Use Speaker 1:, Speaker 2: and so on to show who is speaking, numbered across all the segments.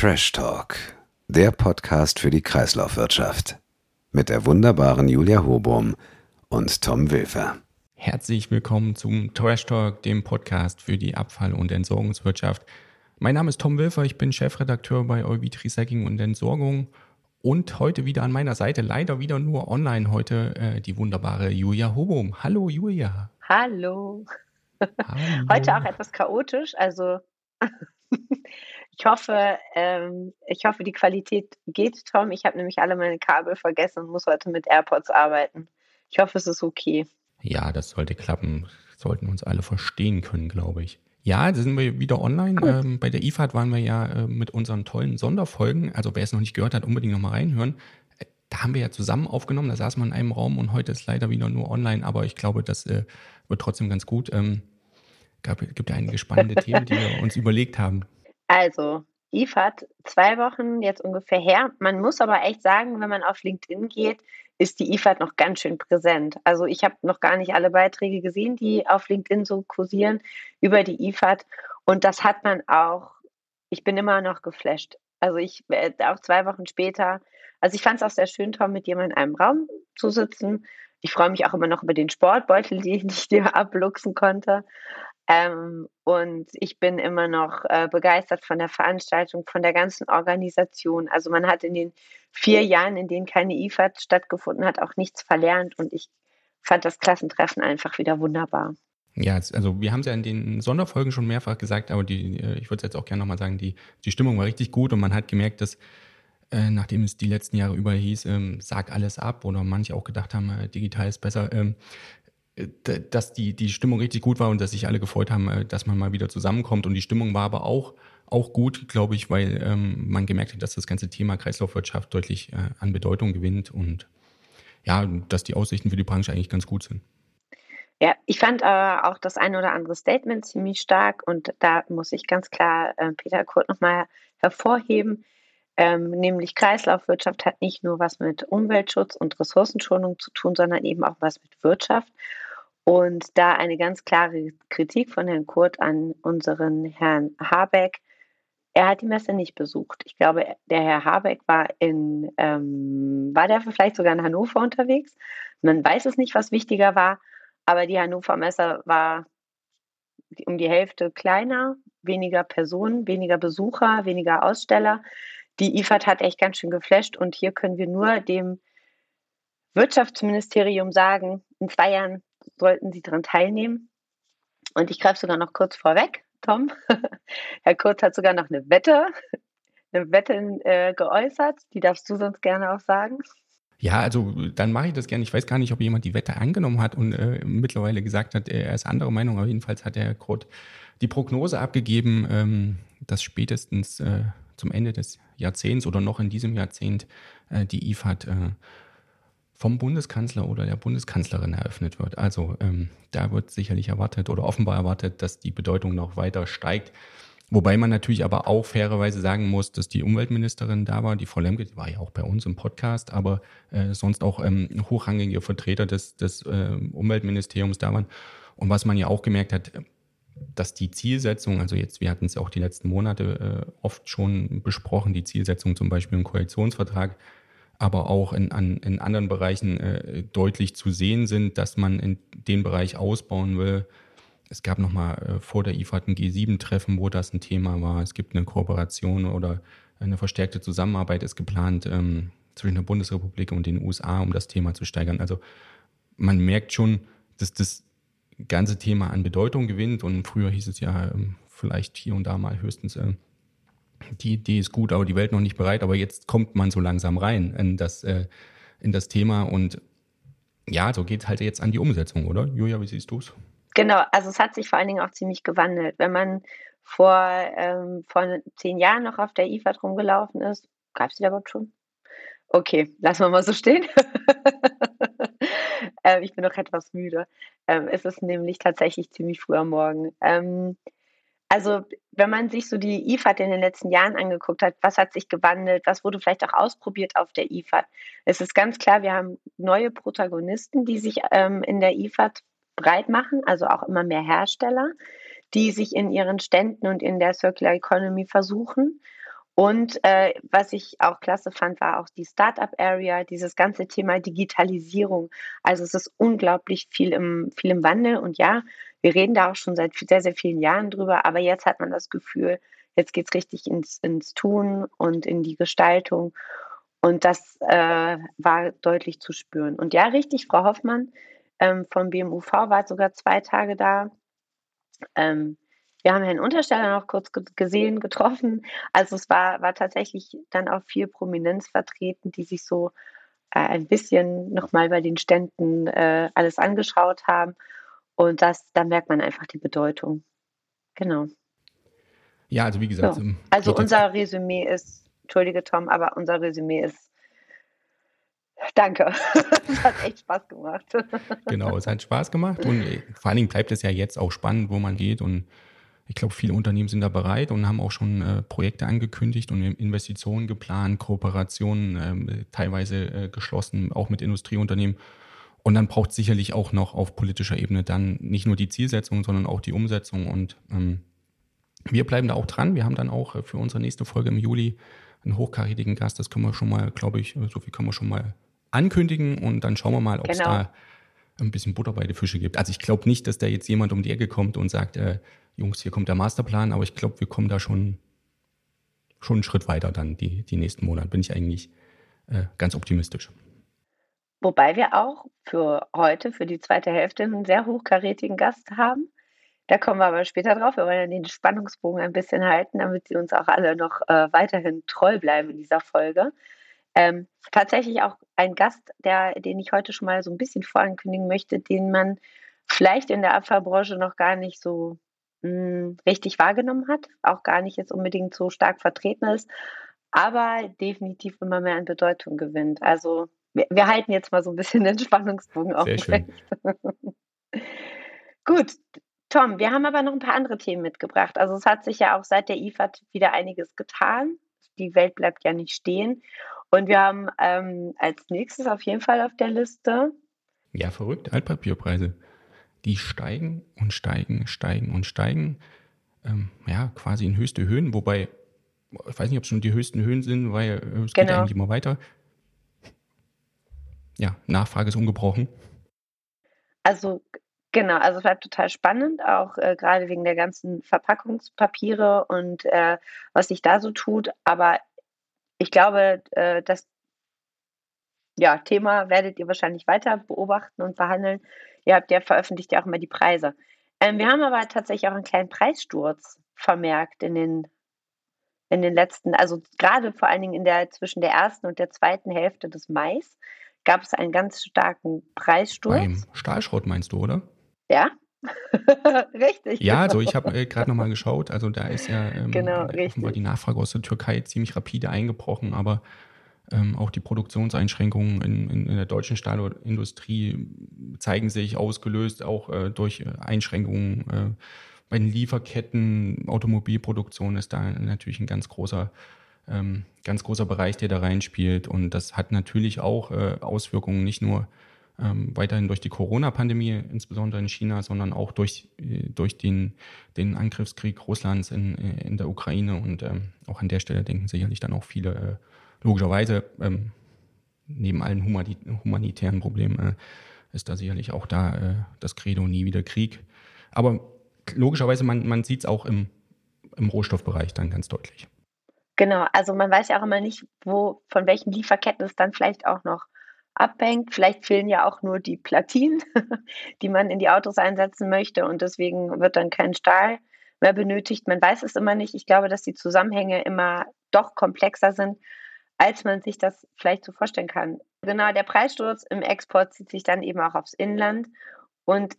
Speaker 1: Trash Talk, der Podcast für die Kreislaufwirtschaft. Mit der wunderbaren Julia Hobum und Tom Wilfer.
Speaker 2: Herzlich willkommen zum Trash Talk, dem Podcast für die Abfall- und Entsorgungswirtschaft. Mein Name ist Tom Wilfer, ich bin Chefredakteur bei Euvid Recycling und Entsorgung und heute wieder an meiner Seite, leider wieder nur online heute, äh, die wunderbare Julia Hobum. Hallo Julia.
Speaker 3: Hallo. Hallo. Heute auch etwas chaotisch, also ich hoffe, ähm, ich hoffe, die Qualität geht, Tom. Ich habe nämlich alle meine Kabel vergessen und muss heute mit AirPods arbeiten. Ich hoffe, es ist okay.
Speaker 2: Ja, das sollte klappen. Sollten uns alle verstehen können, glaube ich. Ja, da sind wir wieder online. Ähm, bei der IFAD waren wir ja äh, mit unseren tollen Sonderfolgen. Also wer es noch nicht gehört hat, unbedingt nochmal reinhören. Äh, da haben wir ja zusammen aufgenommen, da saß man in einem Raum und heute ist leider wieder nur online, aber ich glaube, das äh, wird trotzdem ganz gut. Ähm, gab, gibt ja einige spannende Themen, die wir uns überlegt haben.
Speaker 3: Also, IFAD, zwei Wochen jetzt ungefähr her. Man muss aber echt sagen, wenn man auf LinkedIn geht, ist die IFAD noch ganz schön präsent. Also ich habe noch gar nicht alle Beiträge gesehen, die auf LinkedIn so kursieren über die IFAD. Und das hat man auch, ich bin immer noch geflasht. Also ich, äh, auch zwei Wochen später, also ich fand es auch sehr schön, Tom, mit dir in einem Raum zu sitzen. Ich freue mich auch immer noch über den Sportbeutel, den ich dir abluchsen konnte. Ähm, und ich bin immer noch äh, begeistert von der Veranstaltung, von der ganzen Organisation. Also man hat in den vier Jahren, in denen keine IFAD stattgefunden hat, auch nichts verlernt. Und ich fand das Klassentreffen einfach wieder wunderbar.
Speaker 2: Ja, also wir haben es ja in den Sonderfolgen schon mehrfach gesagt, aber die, äh, ich würde jetzt auch gerne nochmal sagen, die, die Stimmung war richtig gut und man hat gemerkt, dass äh, nachdem es die letzten Jahre über hieß, ähm, sag alles ab oder manche auch gedacht haben, äh, digital ist besser, ähm, dass die, die Stimmung richtig gut war und dass sich alle gefreut haben, äh, dass man mal wieder zusammenkommt. Und die Stimmung war aber auch, auch gut, glaube ich, weil ähm, man gemerkt hat, dass das ganze Thema Kreislaufwirtschaft deutlich äh, an Bedeutung gewinnt und ja, dass die Aussichten für die Branche eigentlich ganz gut sind.
Speaker 3: Ja, ich fand äh, auch das ein oder andere Statement ziemlich stark und da muss ich ganz klar äh, Peter Kurt nochmal hervorheben. Ähm, nämlich Kreislaufwirtschaft hat nicht nur was mit Umweltschutz und Ressourcenschonung zu tun, sondern eben auch was mit Wirtschaft. Und da eine ganz klare Kritik von Herrn Kurt an unseren Herrn Habeck. Er hat die Messe nicht besucht. Ich glaube, der Herr Habeck war in, ähm, war der vielleicht sogar in Hannover unterwegs? Man weiß es nicht, was wichtiger war, aber die Hannover Messe war um die Hälfte kleiner, weniger Personen, weniger Besucher, weniger Aussteller. Die IFAD hat echt ganz schön geflasht und hier können wir nur dem Wirtschaftsministerium sagen, in zwei Jahren sollten Sie daran teilnehmen. Und ich greife sogar noch kurz vorweg, Tom. Herr Kurz hat sogar noch eine Wette, eine Wette äh, geäußert. Die darfst du sonst gerne auch sagen.
Speaker 2: Ja, also dann mache ich das gerne. Ich weiß gar nicht, ob jemand die Wette angenommen hat und äh, mittlerweile gesagt hat, er ist anderer Meinung. Aber jedenfalls hat Herr Kurt die Prognose abgegeben, ähm, dass spätestens äh, zum Ende des Jahrzehnts oder noch in diesem Jahrzehnt äh, die IFAD äh, vom Bundeskanzler oder der Bundeskanzlerin eröffnet wird. Also ähm, da wird sicherlich erwartet oder offenbar erwartet, dass die Bedeutung noch weiter steigt. Wobei man natürlich aber auch fairerweise sagen muss, dass die Umweltministerin da war, die Frau Lemke, die war ja auch bei uns im Podcast, aber äh, sonst auch ähm, hochrangige Vertreter des, des äh, Umweltministeriums da waren. Und was man ja auch gemerkt hat, dass die Zielsetzung, also jetzt, wir hatten es auch die letzten Monate äh, oft schon besprochen, die Zielsetzung zum Beispiel im Koalitionsvertrag, aber auch in, an, in anderen Bereichen äh, deutlich zu sehen sind, dass man in den Bereich ausbauen will. Es gab nochmal äh, vor der IFAD ein G7-Treffen, wo das ein Thema war. Es gibt eine Kooperation oder eine verstärkte Zusammenarbeit ist geplant ähm, zwischen der Bundesrepublik und den USA, um das Thema zu steigern. Also man merkt schon, dass das ganze Thema an Bedeutung gewinnt und früher hieß es ja ähm, vielleicht hier und da mal höchstens äh, die Idee ist gut, aber die Welt noch nicht bereit. Aber jetzt kommt man so langsam rein in das, äh, in das Thema und ja, so geht es halt jetzt an die Umsetzung, oder? Julia, wie siehst du es?
Speaker 3: Genau, also es hat sich vor allen Dingen auch ziemlich gewandelt. Wenn man vor, ähm, vor zehn Jahren noch auf der IFAD rumgelaufen ist, gab es die da überhaupt schon? Okay, lassen wir mal so stehen. ähm, ich bin noch etwas müde. Ähm, es ist nämlich tatsächlich ziemlich früh am Morgen. Ähm, also, wenn man sich so die IFAD in den letzten Jahren angeguckt hat, was hat sich gewandelt, was wurde vielleicht auch ausprobiert auf der IFAD? Es ist ganz klar, wir haben neue Protagonisten, die sich ähm, in der IFAD breit machen, also auch immer mehr Hersteller, die sich in ihren Ständen und in der Circular Economy versuchen. Und äh, was ich auch klasse fand, war auch die Startup-Area, dieses ganze Thema Digitalisierung. Also es ist unglaublich viel im, viel im Wandel. Und ja, wir reden da auch schon seit sehr, sehr vielen Jahren drüber, aber jetzt hat man das Gefühl, jetzt geht es richtig ins, ins Tun und in die Gestaltung. Und das äh, war deutlich zu spüren. Und ja, richtig, Frau Hoffmann ähm, vom BMUV war sogar zwei Tage da. Ähm, wir haben Herrn Untersteller noch kurz gesehen, getroffen. Also es war, war tatsächlich dann auch viel Prominenz vertreten, die sich so äh, ein bisschen nochmal bei den Ständen äh, alles angeschaut haben. Und das, da merkt man einfach die Bedeutung. Genau.
Speaker 2: Ja, also wie gesagt.
Speaker 3: So. Also unser Resümee ist, entschuldige Tom, aber unser Resümee ist Danke. es hat echt Spaß gemacht.
Speaker 2: genau, es hat Spaß gemacht und äh, vor allen Dingen bleibt es ja jetzt auch spannend, wo man geht und ich glaube, viele Unternehmen sind da bereit und haben auch schon äh, Projekte angekündigt und Investitionen geplant, Kooperationen ähm, teilweise äh, geschlossen, auch mit Industrieunternehmen. Und dann braucht es sicherlich auch noch auf politischer Ebene dann nicht nur die Zielsetzung, sondern auch die Umsetzung. Und ähm, wir bleiben da auch dran. Wir haben dann auch äh, für unsere nächste Folge im Juli einen hochkarätigen Gast. Das können wir schon mal, glaube ich, so viel können wir schon mal ankündigen und dann schauen wir mal, ob es genau. da ein bisschen Butter bei den Fische gibt. Also ich glaube nicht, dass da jetzt jemand um die Ecke kommt und sagt, äh, Jungs, hier kommt der Masterplan, aber ich glaube, wir kommen da schon, schon einen Schritt weiter dann die, die nächsten Monate. Bin ich eigentlich äh, ganz optimistisch.
Speaker 3: Wobei wir auch für heute, für die zweite Hälfte, einen sehr hochkarätigen Gast haben. Da kommen wir aber später drauf. Wir wollen ja den Spannungsbogen ein bisschen halten, damit Sie uns auch alle noch äh, weiterhin treu bleiben in dieser Folge. Ähm, tatsächlich auch ein Gast, der, den ich heute schon mal so ein bisschen vorankündigen möchte, den man vielleicht in der Abfallbranche noch gar nicht so mh, hm, richtig wahrgenommen hat, auch gar nicht jetzt unbedingt so stark vertreten ist, aber definitiv immer mehr an Bedeutung gewinnt. Also wir, wir halten jetzt mal so ein bisschen den Spannungsbogen aufrecht. Gut, Tom, wir haben aber noch ein paar andere Themen mitgebracht. Also es hat sich ja auch seit der IFAD wieder einiges getan. Die Welt bleibt ja nicht stehen. Und wir haben ähm, als nächstes auf jeden Fall auf der Liste.
Speaker 2: Ja, verrückt, Altpapierpreise. Die steigen und steigen, steigen und steigen. Ähm, ja, quasi in höchste Höhen, wobei, ich weiß nicht, ob es schon die höchsten Höhen sind, weil äh, es genau. geht eigentlich immer weiter. Ja, Nachfrage ist ungebrochen.
Speaker 3: Also Genau, also es war total spannend, auch äh, gerade wegen der ganzen Verpackungspapiere und äh, was sich da so tut. Aber ich glaube, äh, das ja, Thema werdet ihr wahrscheinlich weiter beobachten und behandeln. Ihr habt ja veröffentlicht ja auch immer die Preise. Ähm, wir haben aber tatsächlich auch einen kleinen Preissturz vermerkt in den, in den letzten, also gerade vor allen Dingen in der zwischen der ersten und der zweiten Hälfte des Mai gab es einen ganz starken Preissturz. Beim
Speaker 2: Stahlschrott meinst du, oder?
Speaker 3: Ja, richtig.
Speaker 2: Ja, also ich habe äh, gerade nochmal geschaut, also da ist ja ähm,
Speaker 3: genau,
Speaker 2: offenbar die Nachfrage aus der Türkei ziemlich rapide eingebrochen, aber ähm, auch die Produktionseinschränkungen in, in, in, der deutschen Stahlindustrie zeigen sich ausgelöst auch äh, durch äh, Einschränkungen äh, bei den Lieferketten. Automobilproduktion ist da natürlich ein ganz großer, ähm, ganz großer Bereich, der da reinspielt. Und das hat natürlich auch äh, Auswirkungen nicht nur ähm, weiterhin durch die Corona-Pandemie, insbesondere in China, sondern auch durch, äh, durch den, den Angriffskrieg Russlands in, in der Ukraine. Und ähm, auch an der Stelle denken sicherlich dann auch viele, äh, logischerweise, ähm, neben allen humanitären Problemen, äh, ist da sicherlich auch da äh, das Credo nie wieder Krieg. Aber logischerweise, man, man sieht es auch im, im Rohstoffbereich dann ganz deutlich.
Speaker 3: Genau, also man weiß ja auch immer nicht, wo, von welchen Lieferketten es dann vielleicht auch noch abhängt. Vielleicht fehlen ja auch nur die Platinen, die man in die Autos einsetzen möchte und deswegen wird dann kein Stahl mehr benötigt. Man weiß es immer nicht. Ich glaube, dass die Zusammenhänge immer doch komplexer sind, als man sich das vielleicht so vorstellen kann. Genau, der Preissturz im Export zieht sich dann eben auch aufs Inland und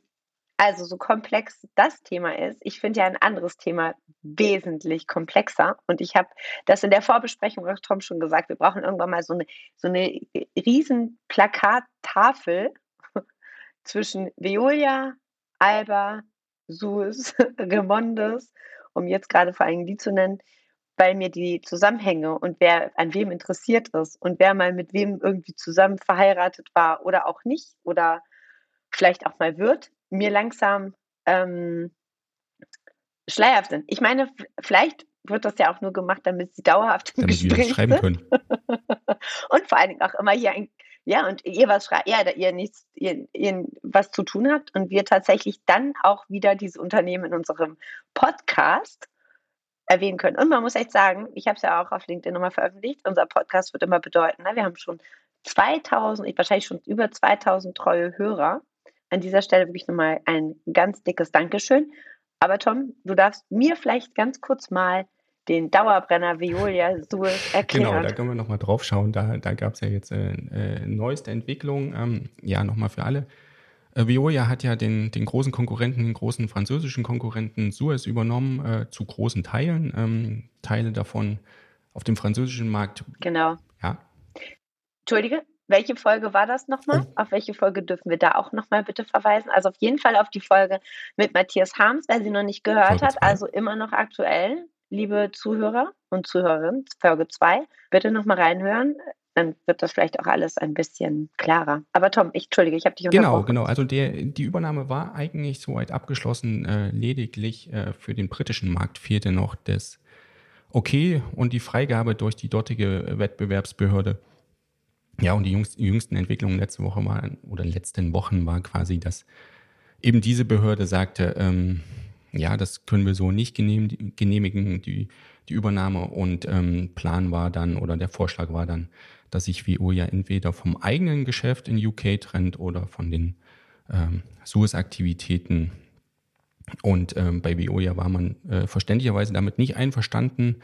Speaker 3: also so komplex das Thema ist, ich finde ja ein anderes Thema wesentlich komplexer. Und ich habe das in der Vorbesprechung auch Tom schon gesagt, wir brauchen irgendwann mal so eine, so eine riesen Plakattafel zwischen Veolia, Alba, Suez, Remondes, um jetzt gerade vor allem die zu nennen, weil mir die Zusammenhänge und wer an wem interessiert ist und wer mal mit wem irgendwie zusammen verheiratet war oder auch nicht oder vielleicht auch mal wird, mir langsam ähm, schleierhaft sind. Ich meine, vielleicht wird das ja auch nur gemacht, damit sie dauerhaft
Speaker 2: im damit Gespräch schreiben können.
Speaker 3: und vor allen Dingen auch immer hier ein, ja, und ihr was schreibt, ja, ihr nichts, ihr, ihr was zu tun habt und wir tatsächlich dann auch wieder diese Unternehmen in unserem Podcast erwähnen können. Und man muss echt sagen, ich habe es ja auch auf LinkedIn nochmal veröffentlicht, unser Podcast wird immer bedeuten, ne, wir haben schon 2000, wahrscheinlich schon über 2000 treue Hörer. An dieser Stelle wirklich nochmal ein ganz dickes Dankeschön. Aber Tom, du darfst mir vielleicht ganz kurz mal den Dauerbrenner Veolia Suez erklären.
Speaker 2: Genau, da können wir nochmal drauf schauen. Da, da gab es ja jetzt äh, äh, neueste Entwicklung. Ähm, ja, nochmal für alle. Äh, Veolia hat ja den, den großen Konkurrenten, den großen französischen Konkurrenten Suez übernommen, äh, zu großen Teilen. Ähm, Teile davon auf dem französischen Markt.
Speaker 3: Genau.
Speaker 2: Ja.
Speaker 3: Entschuldige, welche Folge war das nochmal? Auf welche Folge dürfen wir da auch nochmal bitte verweisen? Also auf jeden Fall auf die Folge mit Matthias Harms, wer sie noch nicht gehört hat. Also immer noch aktuell, liebe Zuhörer und Zuhörerinnen, Folge 2. Bitte nochmal reinhören dann wird das vielleicht auch alles ein bisschen klarer. Aber Tom, ich entschuldige, ich habe dich
Speaker 2: Genau, genau. Also der, die Übernahme war eigentlich soweit abgeschlossen. Äh, lediglich äh, für den britischen Markt fehlte noch das Okay und die Freigabe durch die dortige Wettbewerbsbehörde. Ja, und die jüngsten Entwicklungen letzte Woche waren, oder letzten Wochen war quasi, dass eben diese Behörde sagte, ähm, ja, das können wir so nicht genehmigen, die, die Übernahme. Und ähm, Plan war dann, oder der Vorschlag war dann, dass sich Veolia entweder vom eigenen Geschäft in UK trennt oder von den ähm, Suez-Aktivitäten. Und ähm, bei Veolia war man äh, verständlicherweise damit nicht einverstanden,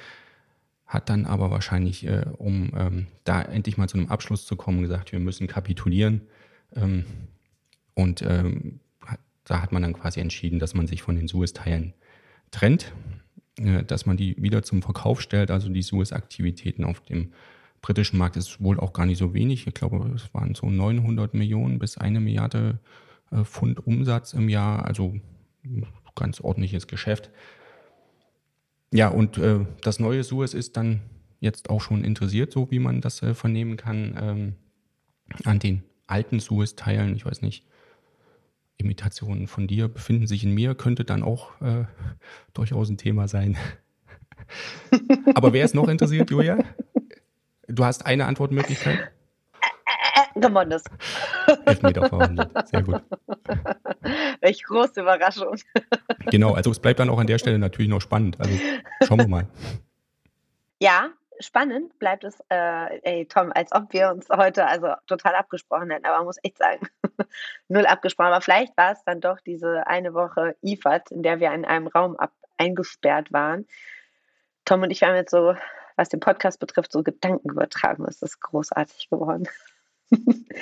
Speaker 2: hat dann aber wahrscheinlich, äh, um ähm, da endlich mal zu einem Abschluss zu kommen, gesagt, wir müssen kapitulieren. Ähm, und ähm, da hat man dann quasi entschieden, dass man sich von den Suez-Teilen trennt, äh, dass man die wieder zum Verkauf stellt, also die Suez-Aktivitäten auf dem britischen Markt ist wohl auch gar nicht so wenig. Ich glaube, es waren so 900 Millionen bis eine Milliarde äh, Pfund Umsatz im Jahr, also ganz ordentliches Geschäft. Ja, und äh, das neue Suez ist dann jetzt auch schon interessiert, so wie man das äh, vernehmen kann, ähm, an den alten Suez-Teilen. Ich weiß nicht, Imitationen von dir befinden sich in mir, könnte dann auch äh, durchaus ein Thema sein. Aber wer ist noch interessiert, Julia? Du hast eine Antwortmöglichkeit?
Speaker 3: Gemondes.
Speaker 2: Elfmeter verwandelt. Sehr gut.
Speaker 3: Welch große Überraschung.
Speaker 2: Genau, also es bleibt dann auch an der Stelle natürlich noch spannend. Also schauen wir mal.
Speaker 3: Ja, spannend bleibt es, äh, ey Tom, als ob wir uns heute also total abgesprochen hätten, aber man muss echt sagen, null abgesprochen. Aber vielleicht war es dann doch diese eine Woche IFAD, in der wir in einem Raum ab eingesperrt waren. Tom und ich waren jetzt so was den Podcast betrifft, so Gedanken übertragen. Das ist großartig geworden.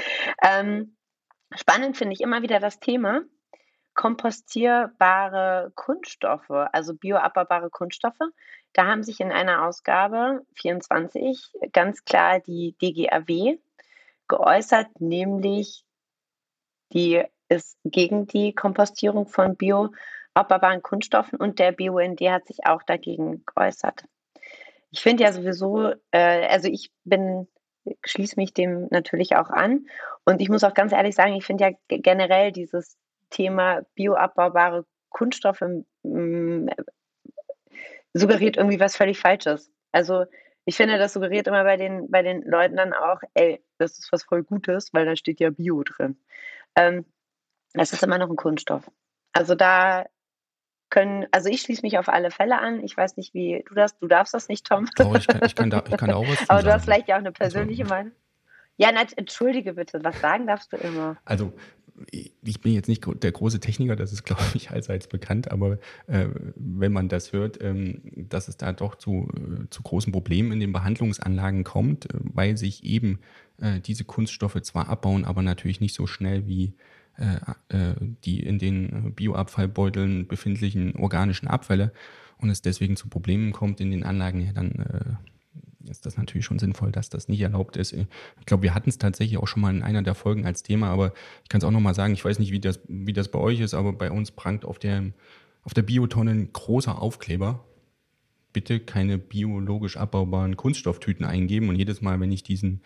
Speaker 3: ähm, spannend finde ich immer wieder das Thema kompostierbare Kunststoffe, also bioabbaubare Kunststoffe. Da haben sich in einer Ausgabe 24 ganz klar die DGAW geäußert, nämlich die ist gegen die Kompostierung von bioabbaubaren Kunststoffen und der BUND hat sich auch dagegen geäußert. Ich finde ja sowieso, äh, also ich bin, schließe mich dem natürlich auch an. Und ich muss auch ganz ehrlich sagen, ich finde ja generell dieses Thema bioabbaubare Kunststoffe mm, suggeriert irgendwie was völlig Falsches. Also ich finde, das suggeriert immer bei den, bei den Leuten dann auch, ey, das ist was voll Gutes, weil da steht ja Bio drin. Ähm, das ist immer noch ein Kunststoff. Also da können, also ich schließe mich auf alle Fälle an. Ich weiß nicht, wie du das, du darfst das nicht, Tom.
Speaker 2: Doch, ich kann, ich kann, da, ich kann da auch was
Speaker 3: Aber du hast vielleicht ja auch eine persönliche also, Meinung. Ja, na, entschuldige bitte, was sagen darfst du immer?
Speaker 2: Also, ich bin jetzt nicht der große Techniker, das ist, glaube ich, allseits bekannt, aber äh, wenn man das hört, ähm, dass es da doch zu, äh, zu großen Problemen in den Behandlungsanlagen kommt, äh, weil sich eben äh, diese Kunststoffe zwar abbauen, aber natürlich nicht so schnell wie die in den Bioabfallbeuteln befindlichen organischen Abfälle und es deswegen zu Problemen kommt in den Anlagen, ja, dann äh, ist das natürlich schon sinnvoll, dass das nicht erlaubt ist. Ich glaube, wir hatten es tatsächlich auch schon mal in einer der Folgen als Thema, aber ich kann es auch nochmal sagen, ich weiß nicht, wie das, wie das bei euch ist, aber bei uns prangt auf der, auf der Biotonne ein großer Aufkleber. Bitte keine biologisch abbaubaren Kunststofftüten eingeben und jedes Mal, wenn ich diesen äh,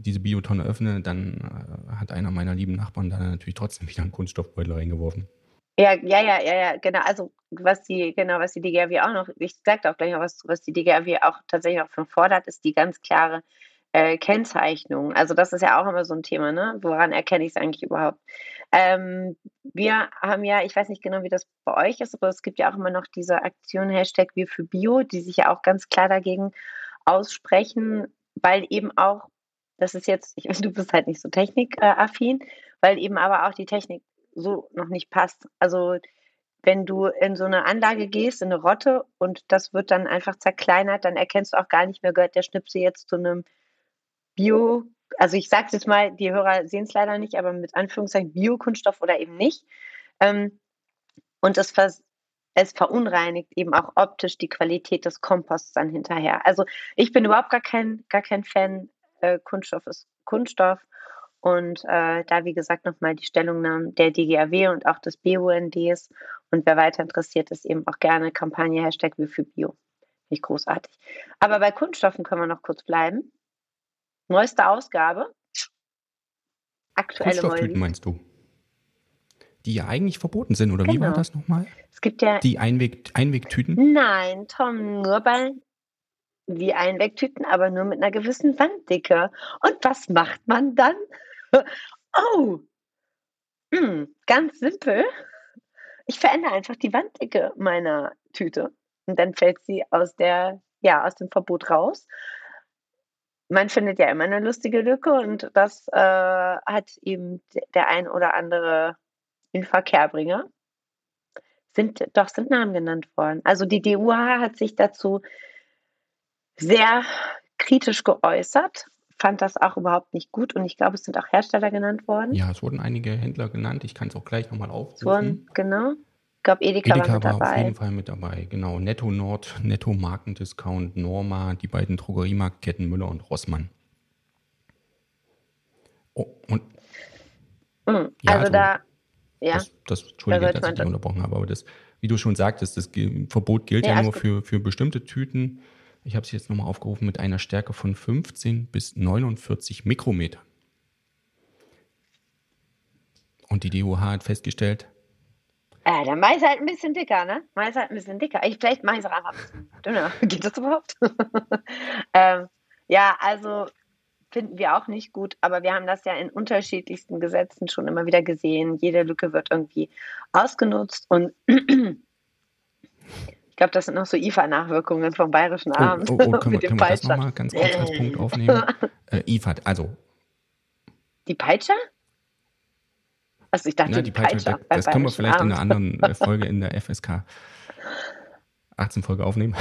Speaker 2: diese Biotonne öffne, dann äh, hat einer meiner lieben Nachbarn da natürlich trotzdem wieder einen Kunststoffbeutel reingeworfen.
Speaker 3: Ja, ja, ja, ja, ja, genau. Also was die, genau, was die DGRW auch noch, ich sage auch gleich noch was was die DGRW auch tatsächlich auch schon fordert, ist die ganz klare äh, Kennzeichnung. Also das ist ja auch immer so ein Thema, ne? Woran erkenne ich es eigentlich überhaupt? Ähm, wir haben ja, ich weiß nicht genau, wie das bei euch ist, aber es gibt ja auch immer noch diese Aktion Hashtag Wir für Bio, die sich ja auch ganz klar dagegen aussprechen, weil eben auch, das ist jetzt, ich du bist halt nicht so technikaffin, weil eben aber auch die Technik so noch nicht passt. Also wenn du in so eine Anlage gehst, in eine Rotte und das wird dann einfach zerkleinert, dann erkennst du auch gar nicht mehr, gehört der Schnipsel jetzt zu einem Bio, also ich sage jetzt mal, die Hörer sehen es leider nicht, aber mit Anführungszeichen Biokunststoff oder eben nicht. Ähm, und es, vers es verunreinigt eben auch optisch die Qualität des Komposts dann hinterher. Also ich bin überhaupt gar kein, gar kein Fan. Äh, Kunststoff ist Kunststoff. Und äh, da, wie gesagt, nochmal die Stellungnahmen der DGAW und auch des BUNDs. Und wer weiter interessiert ist, eben auch gerne Kampagne Hashtag wie für Bio. Ich großartig. Aber bei Kunststoffen können wir noch kurz bleiben. Neueste Ausgabe.
Speaker 2: Aktuelle Kunststofftüten meinst du? Die ja eigentlich verboten sind, oder genau. wie war genau. das nochmal?
Speaker 3: Es gibt ja.
Speaker 2: Die Einweg Einwegtüten?
Speaker 3: Nein, Tom, nur bei wie Einwegtüten, aber nur mit einer gewissen Wanddicke. Und was macht man dann? Oh, hm, ganz simpel. Ich verändere einfach die Wanddicke meiner Tüte und dann fällt sie aus der, ja, aus dem Verbot raus man findet ja immer eine lustige Lücke und das äh, hat eben der ein oder andere in Verkehrbringer. Sind, doch, sind Namen genannt worden. Also die DUH hat sich dazu sehr kritisch geäußert, fand das auch überhaupt nicht gut und ich glaube, es sind auch Hersteller genannt worden.
Speaker 2: Ja, es wurden einige Händler genannt. Ich kann es auch gleich nochmal aufrufen.
Speaker 3: Genau glaube, Edeka,
Speaker 2: Edeka
Speaker 3: war, mit
Speaker 2: war
Speaker 3: dabei.
Speaker 2: auf jeden Fall mit dabei. Genau. Netto Nord, Netto Markendiscount, Norma, die beiden Drogeriemarktketten Müller und Rossmann.
Speaker 3: Oh, und mhm, ja, also, also, da, ja.
Speaker 2: Das, das, Entschuldige, da dass ich dich unterbrochen habe, aber das, wie du schon sagtest, das Verbot gilt ja, ja nur für, für bestimmte Tüten. Ich habe es jetzt nochmal aufgerufen mit einer Stärke von 15 bis 49 Mikrometer. Und die DUH hat festgestellt,
Speaker 3: äh, dann mache ich es halt ein bisschen dicker, ne? Mache ich halt ein bisschen dicker. Ich, vielleicht mache ich es auch einfach ein dünner. Geht das überhaupt? ähm, ja, also finden wir auch nicht gut, aber wir haben das ja in unterschiedlichsten Gesetzen schon immer wieder gesehen. Jede Lücke wird irgendwie ausgenutzt und ich glaube, das sind noch so IFA-Nachwirkungen vom Bayerischen Abend.
Speaker 2: Oh, oh, oh können, wir, können wir das nochmal ganz kurz als Punkt aufnehmen? Äh, IFA, also.
Speaker 3: Die Peitsche? Also ich dachte,
Speaker 2: Na, die, die Peitsche, Peitsche das können wir vielleicht Abend. in einer anderen äh, Folge in der FSK 18 Folge aufnehmen.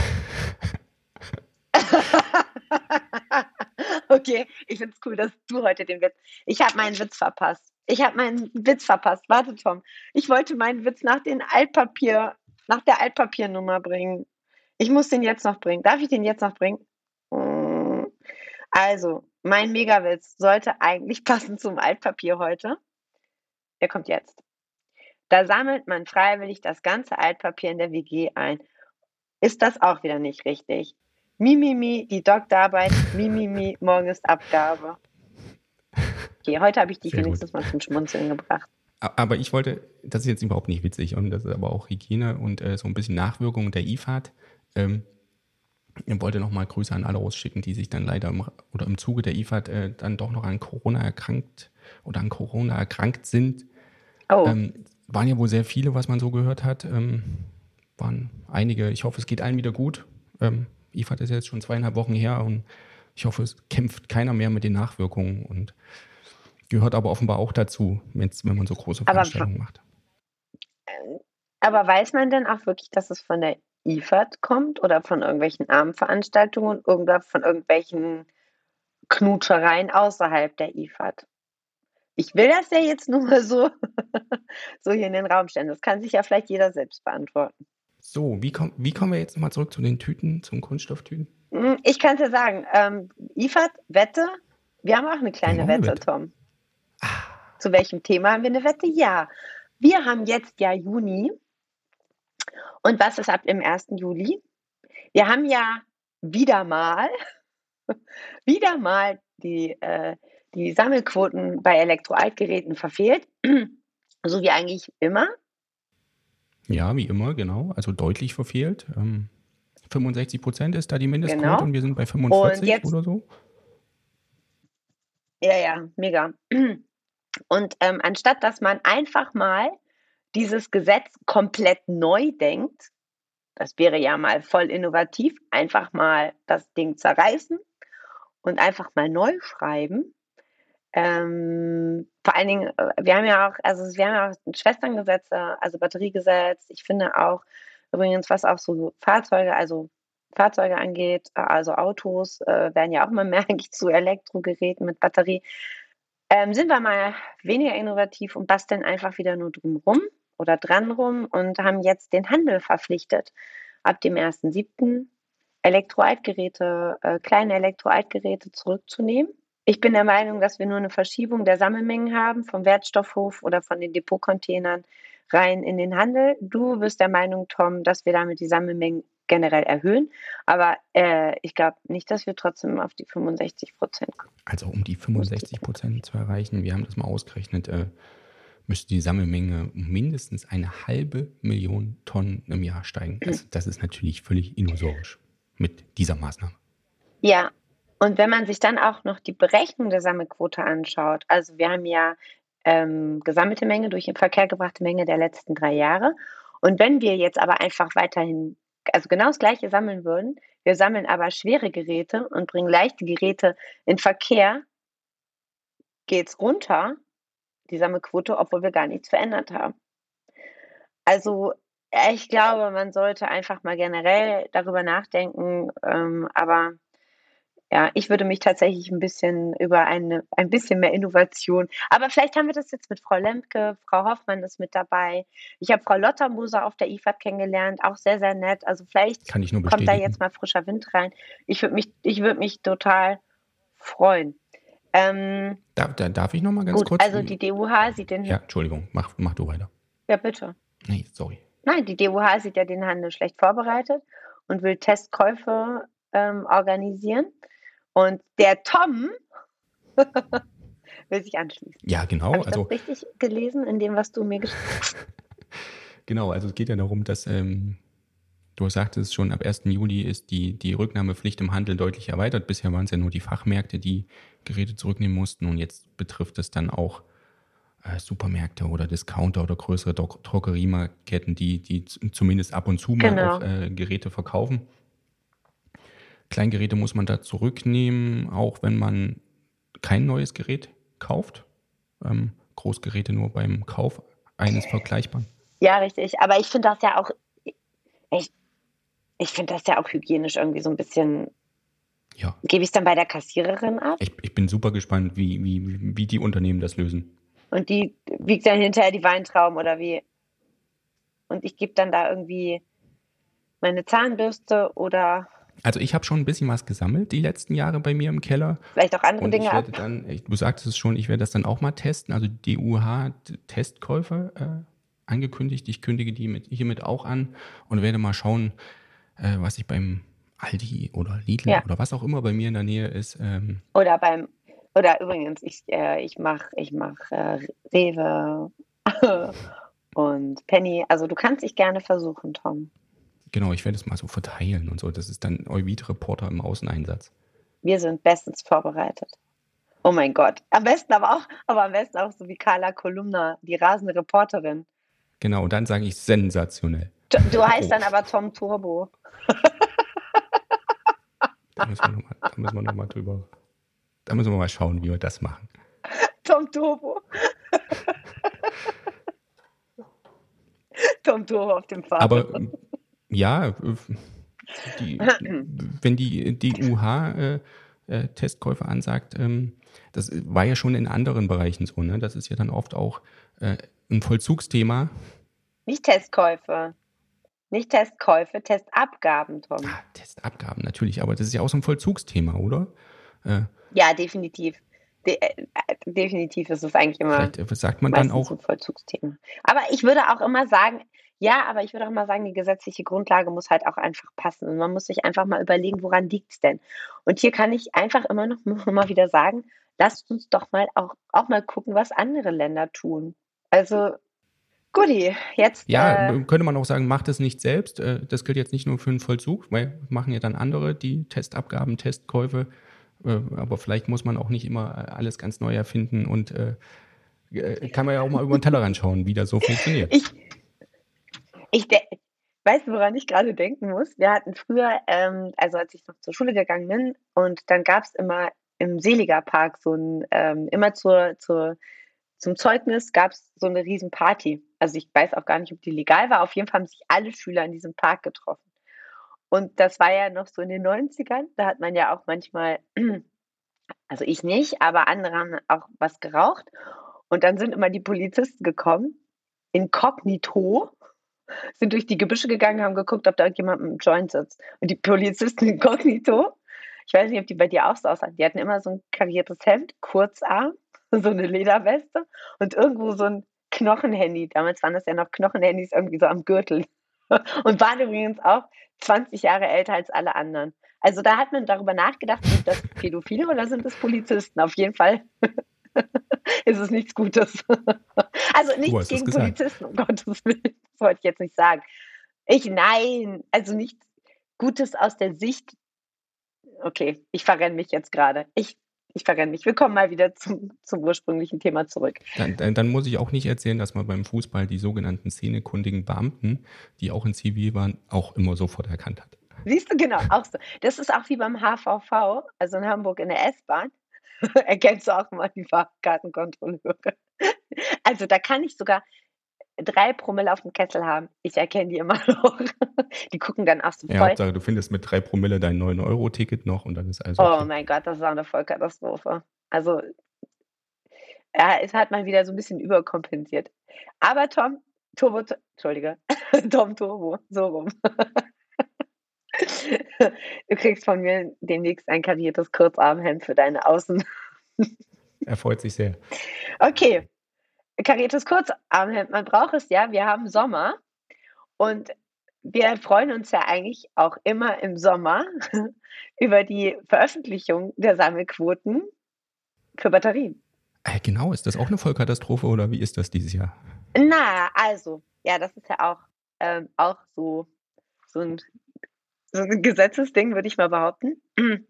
Speaker 3: okay, ich finde es cool, dass du heute den Witz. Ich habe meinen Witz verpasst. Ich habe meinen Witz verpasst. Warte, Tom. Ich wollte meinen Witz nach den Altpapier, nach der Altpapiernummer bringen. Ich muss den jetzt noch bringen. Darf ich den jetzt noch bringen? Also, mein Megawitz sollte eigentlich passen zum Altpapier heute. Der kommt jetzt. Da sammelt man freiwillig das ganze Altpapier in der WG ein. Ist das auch wieder nicht richtig? Mimimi, die Doktorarbeit, Mimimi, morgen ist Abgabe. Okay, heute habe ich dich wenigstens mal zum Schmunzeln gebracht.
Speaker 2: Aber ich wollte, das ist jetzt überhaupt nicht witzig und das ist aber auch Hygiene und äh, so ein bisschen Nachwirkung der IFAD. Ähm, ich wollte nochmal Grüße an alle rausschicken, die sich dann leider im, oder im Zuge der IFAD äh, dann doch noch an Corona erkrankt oder an Corona erkrankt sind. Oh. Ähm, waren ja wohl sehr viele, was man so gehört hat. Ähm, waren einige. Ich hoffe, es geht allen wieder gut. Ähm, IFAD ist jetzt schon zweieinhalb Wochen her und ich hoffe, es kämpft keiner mehr mit den Nachwirkungen und gehört aber offenbar auch dazu, wenn man so große Veranstaltungen aber, macht.
Speaker 3: Aber weiß man denn auch wirklich, dass es von der IFAD kommt oder von irgendwelchen Armveranstaltungen oder von irgendwelchen Knutschereien außerhalb der IFAD? Ich will das ja jetzt nur mal so, so hier in den Raum stellen. Das kann sich ja vielleicht jeder selbst beantworten.
Speaker 2: So, wie, komm, wie kommen wir jetzt nochmal zurück zu den Tüten, zum Kunststofftüten?
Speaker 3: Hm, ich kann es ja sagen. Ähm, IFAD, Wette. Wir haben auch eine kleine Wette, Wette, Tom. Zu welchem Thema haben wir eine Wette? Ja. Wir haben jetzt ja Juni. Und was ist ab dem 1. Juli? Wir haben ja wieder mal, wieder mal die äh, die Sammelquoten bei Elektroaltgeräten verfehlt, so wie eigentlich immer.
Speaker 2: Ja, wie immer, genau. Also deutlich verfehlt. Ähm, 65 Prozent ist da die Mindestquote genau. und wir sind bei 45 jetzt, oder so.
Speaker 3: Ja, ja, mega. Und ähm, anstatt dass man einfach mal dieses Gesetz komplett neu denkt, das wäre ja mal voll innovativ, einfach mal das Ding zerreißen und einfach mal neu schreiben. Ähm, vor allen Dingen, äh, wir haben ja auch, also wir haben ja auch Schwesterngesetze, also Batteriegesetz. Ich finde auch übrigens, was auch so Fahrzeuge, also Fahrzeuge angeht, also Autos, äh, werden ja auch immer mehr eigentlich zu Elektrogeräten mit Batterie. Ähm, sind wir mal weniger innovativ und basteln einfach wieder nur drumrum oder dran rum und haben jetzt den Handel verpflichtet, ab dem 1.7. Elektroaltgeräte, äh, kleine Elektroaltgeräte zurückzunehmen. Ich bin der Meinung, dass wir nur eine Verschiebung der Sammelmengen haben vom Wertstoffhof oder von den Depotcontainern rein in den Handel. Du bist der Meinung, Tom, dass wir damit die Sammelmengen generell erhöhen. Aber äh, ich glaube nicht, dass wir trotzdem auf die 65 Prozent kommen.
Speaker 2: Also um die 65 Prozent zu erreichen, wir haben das mal ausgerechnet, äh, müsste die Sammelmenge um mindestens eine halbe Million Tonnen im Jahr steigen. Das, mhm. das ist natürlich völlig illusorisch mit dieser Maßnahme.
Speaker 3: Ja, und wenn man sich dann auch noch die Berechnung der Sammelquote anschaut, also wir haben ja ähm, gesammelte Menge durch den Verkehr gebrachte Menge der letzten drei Jahre. Und wenn wir jetzt aber einfach weiterhin, also genau das Gleiche sammeln würden, wir sammeln aber schwere Geräte und bringen leichte Geräte in Verkehr, geht es runter, die Sammelquote, obwohl wir gar nichts verändert haben. Also ich glaube, man sollte einfach mal generell darüber nachdenken, ähm, aber ja, ich würde mich tatsächlich ein bisschen über eine, ein bisschen mehr Innovation. Aber vielleicht haben wir das jetzt mit Frau Lemke, Frau Hoffmann ist mit dabei. Ich habe Frau Lottermoser auf der IFAD kennengelernt, auch sehr, sehr nett. Also vielleicht kommt da jetzt mal frischer Wind rein. Ich würde mich, ich würde mich total freuen.
Speaker 2: Ähm, da, da, darf ich noch mal ganz gut, kurz?
Speaker 3: Also die DUH sieht den.
Speaker 2: Ja, Entschuldigung, mach, mach du weiter.
Speaker 3: Ja, bitte.
Speaker 2: Nee, sorry.
Speaker 3: Nein, die DUH sieht ja den Handel schlecht vorbereitet und will Testkäufe ähm, organisieren. Und der Tom will sich anschließen.
Speaker 2: Ja, genau. Habe
Speaker 3: ich also, das richtig gelesen in dem, was du mir geschrieben hast?
Speaker 2: genau, also es geht ja darum, dass ähm, du sagtest schon, ab 1. Juli ist die, die Rücknahmepflicht im Handel deutlich erweitert. Bisher waren es ja nur die Fachmärkte, die Geräte zurücknehmen mussten und jetzt betrifft es dann auch äh, Supermärkte oder Discounter oder größere Drogeriemarketten, die, die zumindest ab und zu mal genau. auch äh, Geräte verkaufen. Kleingeräte muss man da zurücknehmen, auch wenn man kein neues Gerät kauft. Ähm, Großgeräte nur beim Kauf eines vergleichbaren.
Speaker 3: Ja, richtig. Aber ich finde das ja auch, ich, ich finde das ja auch hygienisch irgendwie so ein bisschen. Ja. Gebe ich es dann bei der Kassiererin ab?
Speaker 2: Ich, ich bin super gespannt, wie, wie, wie die Unternehmen das lösen.
Speaker 3: Und die wiegt dann hinterher die Weintrauben oder wie? Und ich gebe dann da irgendwie meine Zahnbürste oder
Speaker 2: also ich habe schon ein bisschen was gesammelt die letzten Jahre bei mir im Keller.
Speaker 3: Vielleicht auch andere
Speaker 2: und
Speaker 3: Dinge
Speaker 2: ich werde ab. Dann, du sagtest es schon, ich werde das dann auch mal testen. Also die UH-Testkäufe äh, angekündigt. Ich kündige die mit, hiermit auch an und werde mal schauen, äh, was ich beim Aldi oder Lidl ja. oder was auch immer bei mir in der Nähe ist. Ähm,
Speaker 3: oder beim, oder übrigens, ich, äh, ich mache ich mach, äh, Rewe und Penny. Also du kannst dich gerne versuchen, Tom.
Speaker 2: Genau, ich werde es mal so verteilen und so. Das ist dann Euvid-Reporter im Außeneinsatz.
Speaker 3: Wir sind bestens vorbereitet. Oh mein Gott. Am besten aber auch, aber am besten auch so wie Carla Kolumna, die rasende Reporterin.
Speaker 2: Genau, und dann sage ich sensationell.
Speaker 3: Du, du heißt dann aber Tom Turbo.
Speaker 2: da müssen wir nochmal noch, drüber. Da müssen wir mal schauen, wie wir das machen.
Speaker 3: Tom Turbo. Tom Turbo auf dem Fahrrad.
Speaker 2: Aber ja, äh, die, wenn die, UH äh, Testkäufe ansagt, ähm, das war ja schon in anderen Bereichen so, ne? Das ist ja dann oft auch äh, ein Vollzugsthema.
Speaker 3: Nicht Testkäufe. Nicht Testkäufe, Testabgaben, Tom. Ah,
Speaker 2: Testabgaben, natürlich, aber das ist ja auch so ein Vollzugsthema, oder?
Speaker 3: Äh, ja, definitiv. De äh, definitiv ist es eigentlich immer.
Speaker 2: Vielleicht äh, sagt man dann auch.
Speaker 3: Ein Vollzugsthema. Aber ich würde auch immer sagen, ja, aber ich würde auch mal sagen, die gesetzliche Grundlage muss halt auch einfach passen. Und man muss sich einfach mal überlegen, woran liegt es denn? Und hier kann ich einfach immer noch mal wieder sagen, lasst uns doch mal auch, auch mal gucken, was andere Länder tun. Also Guti, jetzt.
Speaker 2: Ja, äh, könnte man auch sagen, macht es nicht selbst. Äh, das gilt jetzt nicht nur für den Vollzug, weil machen ja dann andere die Testabgaben, Testkäufe. Äh, aber vielleicht muss man auch nicht immer alles ganz neu erfinden und äh, äh, kann man ja auch mal über den Tellerrand schauen, wie das so funktioniert.
Speaker 3: Ich, ich weißt du, woran ich gerade denken muss? Wir hatten früher, ähm, also als ich noch zur Schule gegangen bin, und dann gab es immer im Seliger Park so ein, ähm, immer zur, zur, zum Zeugnis gab es so eine riesen Party. Also ich weiß auch gar nicht, ob die legal war. Auf jeden Fall haben sich alle Schüler in diesem Park getroffen. Und das war ja noch so in den 90ern. Da hat man ja auch manchmal, also ich nicht, aber andere haben auch was geraucht. Und dann sind immer die Polizisten gekommen, inkognito, sind durch die Gebüsche gegangen, haben geguckt, ob da irgendjemand mit einem Joint sitzt. Und die Polizisten inkognito, ich weiß nicht, ob die bei dir auch so aussahen, die hatten immer so ein kariertes Hemd, Kurzarm, so eine Lederweste und irgendwo so ein Knochenhandy. Damals waren das ja noch Knochenhandys irgendwie so am Gürtel. Und waren übrigens auch 20 Jahre älter als alle anderen. Also da hat man darüber nachgedacht, sind das Pädophile oder sind das Polizisten? Auf jeden Fall ist es nichts Gutes. Also nichts gegen Polizisten, um Gottes Willen. Das wollte ich jetzt nicht sagen. Ich, nein, also nichts Gutes aus der Sicht. Okay, ich verrenne mich jetzt gerade. Ich, ich verrenne mich. Wir kommen mal wieder zum, zum ursprünglichen Thema zurück.
Speaker 2: Dann, dann, dann, muss ich auch nicht erzählen, dass man beim Fußball die sogenannten szenekundigen Beamten, die auch in Zivil waren, auch immer sofort erkannt hat.
Speaker 3: Siehst du, genau, auch so. Das ist auch wie beim HVV, also in Hamburg in der S-Bahn. erkennst du auch mal die Fahrkartenkontrolleure. Also da kann ich sogar drei Promille auf dem Kessel haben. Ich erkenne die immer noch. Die gucken dann auch so
Speaker 2: ja, voll. Du findest mit drei Promille dein 9-Euro-Ticket noch und dann ist alles
Speaker 3: okay. Oh mein Gott, das ist auch eine Vollkatastrophe. Also ja, es hat mal wieder so ein bisschen überkompensiert. Aber Tom, Turbo, Entschuldige, Tom Turbo, so rum. Du kriegst von mir demnächst ein kariertes Kurzarmhemd für deine Außen.
Speaker 2: Er freut sich sehr.
Speaker 3: Okay. Kariertes Kurzarmhemd, man braucht es ja. Wir haben Sommer und wir freuen uns ja eigentlich auch immer im Sommer über die Veröffentlichung der Sammelquoten für Batterien.
Speaker 2: Äh, genau, ist das auch eine Vollkatastrophe oder wie ist das dieses Jahr?
Speaker 3: Na, also, ja, das ist ja auch, ähm, auch so, so ein so ein Gesetzesding, würde ich mal behaupten.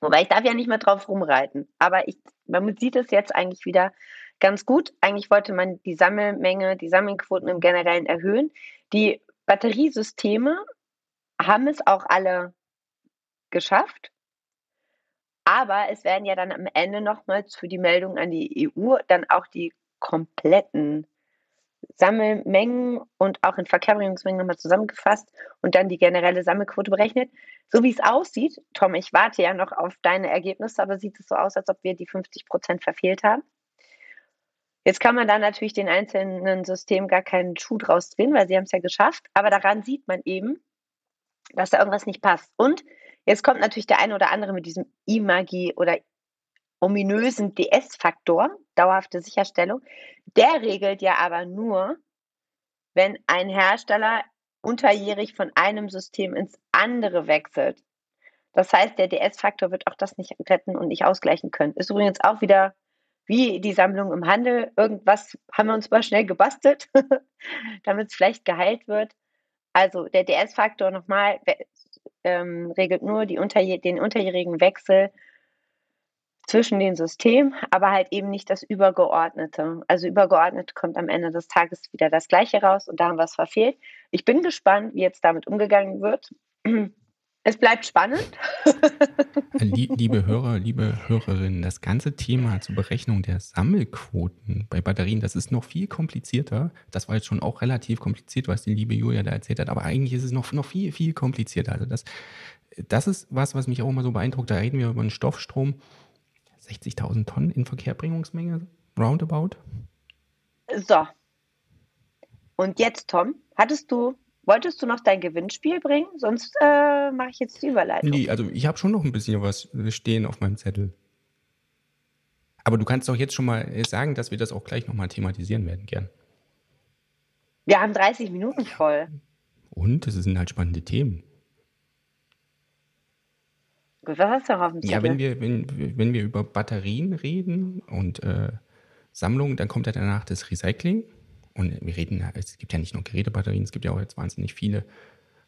Speaker 3: Wobei ich darf ja nicht mehr drauf rumreiten. Aber ich, man sieht es jetzt eigentlich wieder ganz gut. Eigentlich wollte man die Sammelmenge, die Sammelquoten im Generellen erhöhen. Die Batteriesysteme haben es auch alle geschafft. Aber es werden ja dann am Ende nochmals für die Meldung an die EU dann auch die kompletten Sammelmengen und auch in Verkehrbringungsmengen nochmal zusammengefasst und dann die generelle Sammelquote berechnet. So wie es aussieht, Tom, ich warte ja noch auf deine Ergebnisse, aber sieht es so aus, als ob wir die 50 Prozent verfehlt haben. Jetzt kann man da natürlich den einzelnen Systemen gar keinen Schuh draus drehen, weil sie haben es ja geschafft. Aber daran sieht man eben, dass da irgendwas nicht passt. Und jetzt kommt natürlich der eine oder andere mit diesem E-Magie oder ominösen DS-Faktor, dauerhafte Sicherstellung, der regelt ja aber nur, wenn ein Hersteller unterjährig von einem System ins andere wechselt. Das heißt, der DS-Faktor wird auch das nicht retten und nicht ausgleichen können. Ist übrigens auch wieder wie die Sammlung im Handel. Irgendwas haben wir uns mal schnell gebastelt, damit es vielleicht geheilt wird. Also der DS-Faktor nochmal ähm, regelt nur die unterjäh den unterjährigen Wechsel zwischen den Systemen, aber halt eben nicht das Übergeordnete. Also übergeordnet kommt am Ende des Tages wieder das Gleiche raus und da haben wir es verfehlt. Ich bin gespannt, wie jetzt damit umgegangen wird. Es bleibt spannend.
Speaker 2: liebe Hörer, liebe Hörerinnen, das ganze Thema zur Berechnung der Sammelquoten bei Batterien, das ist noch viel komplizierter. Das war jetzt schon auch relativ kompliziert, was die liebe Julia da erzählt hat, aber eigentlich ist es noch, noch viel, viel komplizierter. Also das, das ist was, was mich auch immer so beeindruckt. Da reden wir über einen Stoffstrom, 60.000 Tonnen in Verkehrbringungsmenge, roundabout.
Speaker 3: So. Und jetzt, Tom, hattest du, wolltest du noch dein Gewinnspiel bringen? Sonst äh, mache ich jetzt die Überleitung.
Speaker 2: Nee, also ich habe schon noch ein bisschen was stehen auf meinem Zettel. Aber du kannst doch jetzt schon mal sagen, dass wir das auch gleich nochmal thematisieren werden, gern.
Speaker 3: Wir haben 30 Minuten voll.
Speaker 2: Und es sind halt spannende Themen.
Speaker 3: Was hast du noch auf dem
Speaker 2: Zettel? Ja, wenn wir, wenn, wenn wir über Batterien reden und äh, Sammlungen, dann kommt ja danach das Recycling. Und wir reden, es gibt ja nicht nur Gerätebatterien, es gibt ja auch jetzt wahnsinnig viele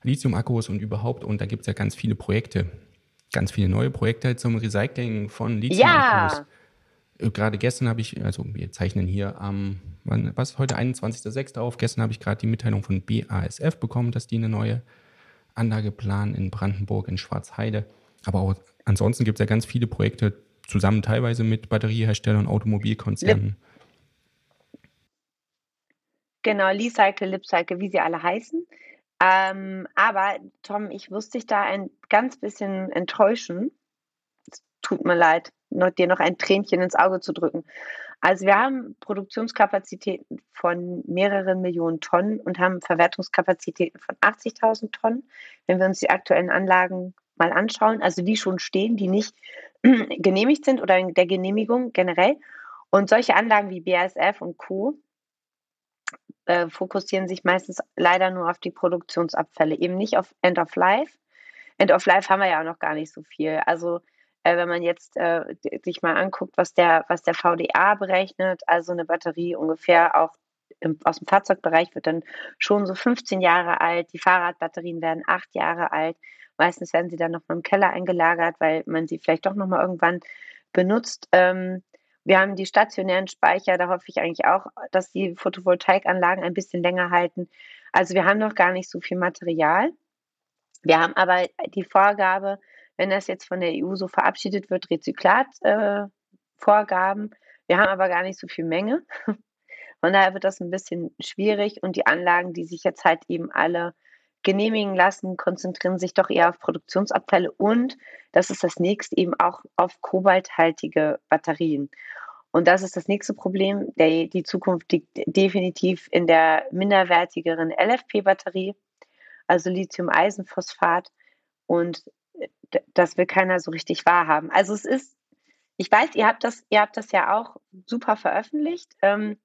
Speaker 2: Lithium-Akkus und überhaupt. Und da gibt es ja ganz viele Projekte, ganz viele neue Projekte zum Recycling von Lithium-Akkus. Ja. Äh, gerade gestern habe ich, also wir zeichnen hier am, wann, was heute, 21.06. auf. Gestern habe ich gerade die Mitteilung von BASF bekommen, dass die eine neue Anlage planen in Brandenburg, in Schwarzheide. Aber auch ansonsten gibt es ja ganz viele Projekte, zusammen teilweise mit Batterieherstellern, Automobilkonzernen.
Speaker 3: Genau, Lee-Cycle, Lip-Cycle, wie sie alle heißen. Ähm, aber Tom, ich musste dich da ein ganz bisschen enttäuschen. Es tut mir leid, noch, dir noch ein Tränchen ins Auge zu drücken. Also wir haben Produktionskapazitäten von mehreren Millionen Tonnen und haben Verwertungskapazitäten von 80.000 Tonnen. Wenn wir uns die aktuellen Anlagen mal anschauen, also die schon stehen, die nicht genehmigt sind oder in der Genehmigung generell. Und solche Anlagen wie BASF und Co äh, fokussieren sich meistens leider nur auf die Produktionsabfälle, eben nicht auf End of Life. End of Life haben wir ja auch noch gar nicht so viel. Also äh, wenn man jetzt äh, sich mal anguckt, was der, was der VDA berechnet, also eine Batterie ungefähr auch im, aus dem Fahrzeugbereich wird dann schon so 15 Jahre alt. Die Fahrradbatterien werden acht Jahre alt. Meistens werden sie dann noch mal im Keller eingelagert, weil man sie vielleicht doch noch mal irgendwann benutzt. Ähm, wir haben die stationären Speicher, da hoffe ich eigentlich auch, dass die Photovoltaikanlagen ein bisschen länger halten. Also wir haben noch gar nicht so viel Material. Wir haben aber die Vorgabe, wenn das jetzt von der EU so verabschiedet wird, Rezyklatvorgaben. Äh, wir haben aber gar nicht so viel Menge. Von daher wird das ein bisschen schwierig und die Anlagen, die sich jetzt halt eben alle genehmigen lassen, konzentrieren sich doch eher auf Produktionsabfälle und, das ist das nächste, eben auch auf kobalthaltige Batterien. Und das ist das nächste Problem. Der, die Zukunft liegt definitiv in der minderwertigeren LFP-Batterie, also Lithium-Eisenphosphat. Und das will keiner so richtig wahrhaben. Also es ist, ich weiß, ihr habt das, ihr habt das ja auch super veröffentlicht. Ähm,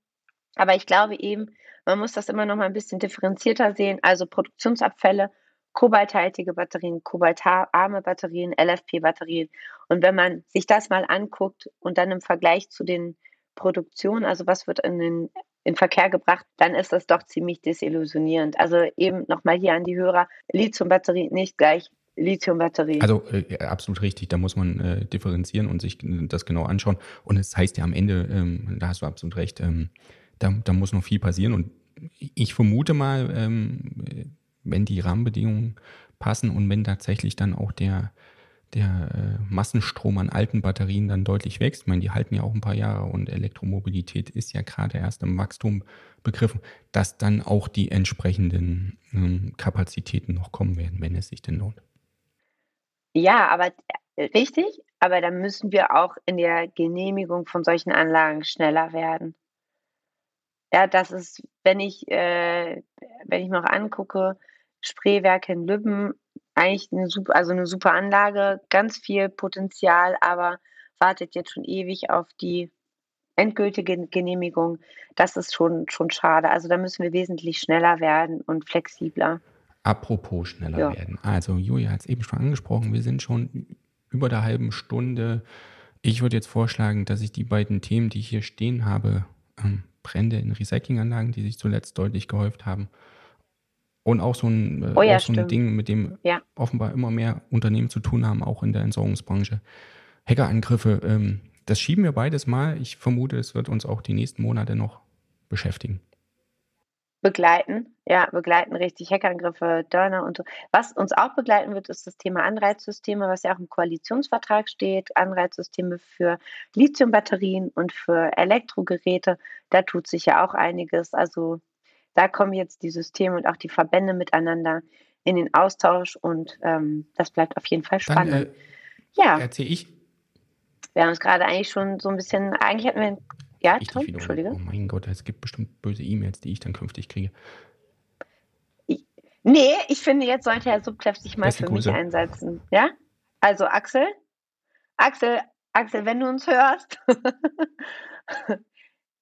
Speaker 3: aber ich glaube eben, man muss das immer noch mal ein bisschen differenzierter sehen. Also Produktionsabfälle, kobalthaltige Batterien, kobaltarme Batterien, LFP-Batterien. Und wenn man sich das mal anguckt und dann im Vergleich zu den Produktionen, also was wird in den in Verkehr gebracht, dann ist das doch ziemlich desillusionierend. Also eben nochmal hier an die Hörer, Lithium-Batterie nicht gleich Lithium-Batterie.
Speaker 2: Also äh, absolut richtig, da muss man äh, differenzieren und sich das genau anschauen. Und es heißt ja am Ende, ähm, da hast du absolut recht, ähm, da, da muss noch viel passieren. Und ich vermute mal, ähm, wenn die Rahmenbedingungen passen und wenn tatsächlich dann auch der, der äh, Massenstrom an alten Batterien dann deutlich wächst, ich meine, die halten ja auch ein paar Jahre und Elektromobilität ist ja gerade erst im Wachstum begriffen, dass dann auch die entsprechenden ähm, Kapazitäten noch kommen werden, wenn es sich denn lohnt.
Speaker 3: Ja, aber äh, richtig, aber dann müssen wir auch in der Genehmigung von solchen Anlagen schneller werden. Ja, das ist, wenn ich, äh, wenn ich mir noch angucke, Spreewerke in Lübben, eigentlich eine super, also eine super Anlage, ganz viel Potenzial, aber wartet jetzt schon ewig auf die endgültige Genehmigung. Das ist schon, schon schade. Also da müssen wir wesentlich schneller werden und flexibler.
Speaker 2: Apropos schneller ja. werden. Also Julia hat es eben schon angesprochen, wir sind schon über der halben Stunde. Ich würde jetzt vorschlagen, dass ich die beiden Themen, die ich hier stehen habe, ähm, Brände in Recyclinganlagen, die sich zuletzt deutlich gehäuft haben. Und auch so ein, äh, oh ja, so ein Ding, mit dem ja. offenbar immer mehr Unternehmen zu tun haben, auch in der Entsorgungsbranche. Hackerangriffe, ähm, das schieben wir beides mal. Ich vermute, es wird uns auch die nächsten Monate noch beschäftigen.
Speaker 3: Begleiten, ja, begleiten richtig Hackerangriffe, Dörner und so. Was uns auch begleiten wird, ist das Thema Anreizsysteme, was ja auch im Koalitionsvertrag steht. Anreizsysteme für Lithiumbatterien und für Elektrogeräte. Da tut sich ja auch einiges. Also da kommen jetzt die Systeme und auch die Verbände miteinander in den Austausch und ähm, das bleibt auf jeden Fall spannend. Dann, äh,
Speaker 2: ja. Erzähle ich.
Speaker 3: Wir haben uns gerade eigentlich schon so ein bisschen, eigentlich hatten wir ja,
Speaker 2: ich Tom, Entschuldige. Oh mein Gott, es gibt bestimmt böse E-Mails, die ich dann künftig kriege.
Speaker 3: Ich, nee, ich finde, jetzt sollte Herr Subkleff sich mal für Grüße. mich einsetzen. Ja? Also Axel, Axel, Axel, wenn du uns hörst,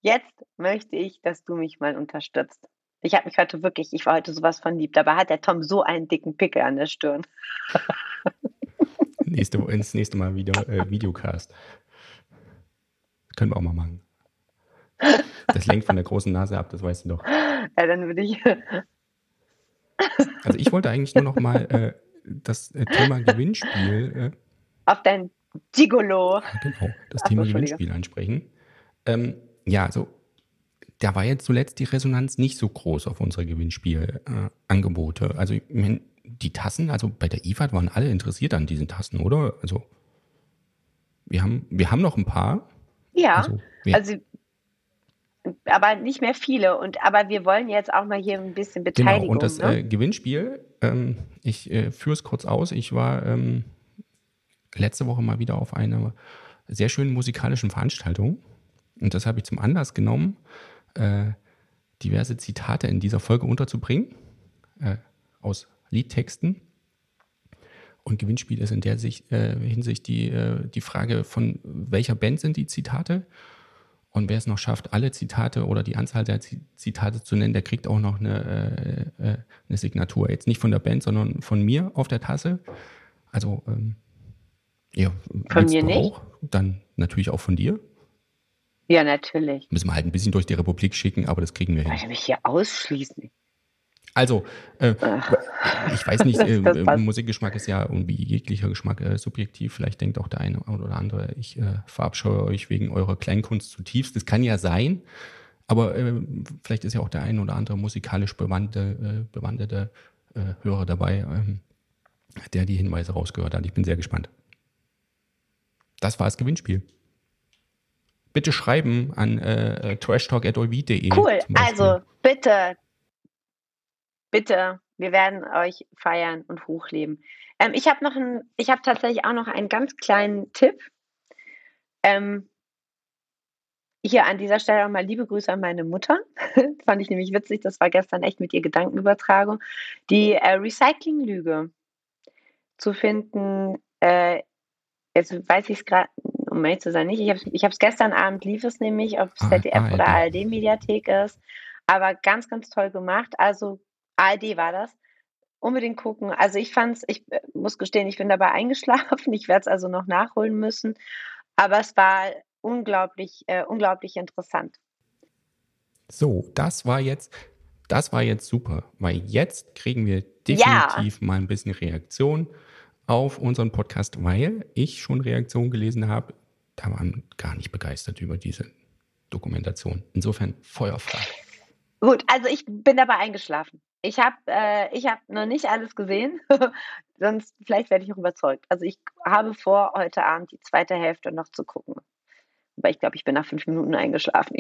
Speaker 3: jetzt möchte ich, dass du mich mal unterstützt. Ich habe mich heute wirklich, ich war heute sowas von lieb. Dabei hat der Tom so einen dicken Pickel an der Stirn.
Speaker 2: nächste, ins nächste Mal Video, äh, Videocast. Können wir auch mal machen. Das lenkt von der großen Nase ab, das weißt du doch.
Speaker 3: Ja, dann würde ich.
Speaker 2: Also ich wollte eigentlich nur noch mal äh, das äh, Thema Gewinnspiel.
Speaker 3: Äh, Auf dein Gigolo.
Speaker 2: Genau, das Ach, Thema Gewinnspiel ansprechen. Ähm, ja, also da war jetzt zuletzt die Resonanz nicht so groß auf unsere Gewinnspielangebote. Äh, also die Tassen, also bei der IFAD waren alle interessiert an diesen Tassen, oder? Also wir haben, wir haben noch ein paar.
Speaker 3: Ja, also, also aber nicht mehr viele. Und aber wir wollen jetzt auch mal hier ein bisschen Beteiligung.
Speaker 2: Genau, und das
Speaker 3: ne?
Speaker 2: äh, Gewinnspiel, ähm, ich äh, führe es kurz aus. Ich war ähm, letzte Woche mal wieder auf einer sehr schönen musikalischen Veranstaltung. Und das habe ich zum Anlass genommen, äh, diverse Zitate in dieser Folge unterzubringen äh, aus Liedtexten. Und Gewinnspiel ist in der Sicht, äh, Hinsicht die, äh, die Frage, von welcher Band sind die Zitate? Und wer es noch schafft, alle Zitate oder die Anzahl der Zitate zu nennen, der kriegt auch noch eine, äh, äh, eine Signatur. Jetzt nicht von der Band, sondern von mir auf der Tasse. Also, ähm, ja,
Speaker 3: von mir nicht.
Speaker 2: Auch, dann natürlich auch von dir.
Speaker 3: Ja, natürlich.
Speaker 2: Müssen wir halt ein bisschen durch die Republik schicken, aber das kriegen wir hin.
Speaker 3: Wollte mich hier ausschließen.
Speaker 2: Also, äh, ich weiß nicht, äh, Musikgeschmack ist ja irgendwie jeglicher Geschmack äh, subjektiv. Vielleicht denkt auch der eine oder andere, ich äh, verabscheue euch wegen eurer Kleinkunst zutiefst. Das kann ja sein, aber äh, vielleicht ist ja auch der eine oder andere musikalisch bewandte, äh, bewanderte Hörer dabei, ähm, der die Hinweise rausgehört hat. Ich bin sehr gespannt. Das war das Gewinnspiel bitte schreiben an äh, trashtalk.olv.de.
Speaker 3: Cool, also bitte bitte, wir werden euch feiern und hochleben. Ähm, ich habe noch einen, ich habe tatsächlich auch noch einen ganz kleinen Tipp. Ähm, hier an dieser Stelle auch mal liebe Grüße an meine Mutter. Fand ich nämlich witzig, das war gestern echt mit ihr Gedankenübertragung. Die äh, Recycling-Lüge zu finden, äh, jetzt weiß ich es gerade, um ehrlich zu sein, nicht. Ich habe es gestern Abend, lief es nämlich, ob es ZDF ah, oder ARD-Mediathek ist. Aber ganz, ganz toll gemacht. Also ARD war das. Unbedingt gucken. Also ich fand's, ich äh, muss gestehen, ich bin dabei eingeschlafen. Ich werde es also noch nachholen müssen. Aber es war unglaublich, äh, unglaublich interessant.
Speaker 2: So, das war jetzt, das war jetzt super, weil jetzt kriegen wir definitiv ja. mal ein bisschen Reaktion auf unseren Podcast, weil ich schon Reaktionen gelesen habe, da waren gar nicht begeistert über diese Dokumentation. Insofern feuerfrei.
Speaker 3: Gut, also ich bin dabei eingeschlafen. Ich habe äh, hab noch nicht alles gesehen, sonst vielleicht werde ich auch überzeugt. Also ich habe vor, heute Abend die zweite Hälfte noch zu gucken. Aber ich glaube, ich bin nach fünf Minuten eingeschlafen.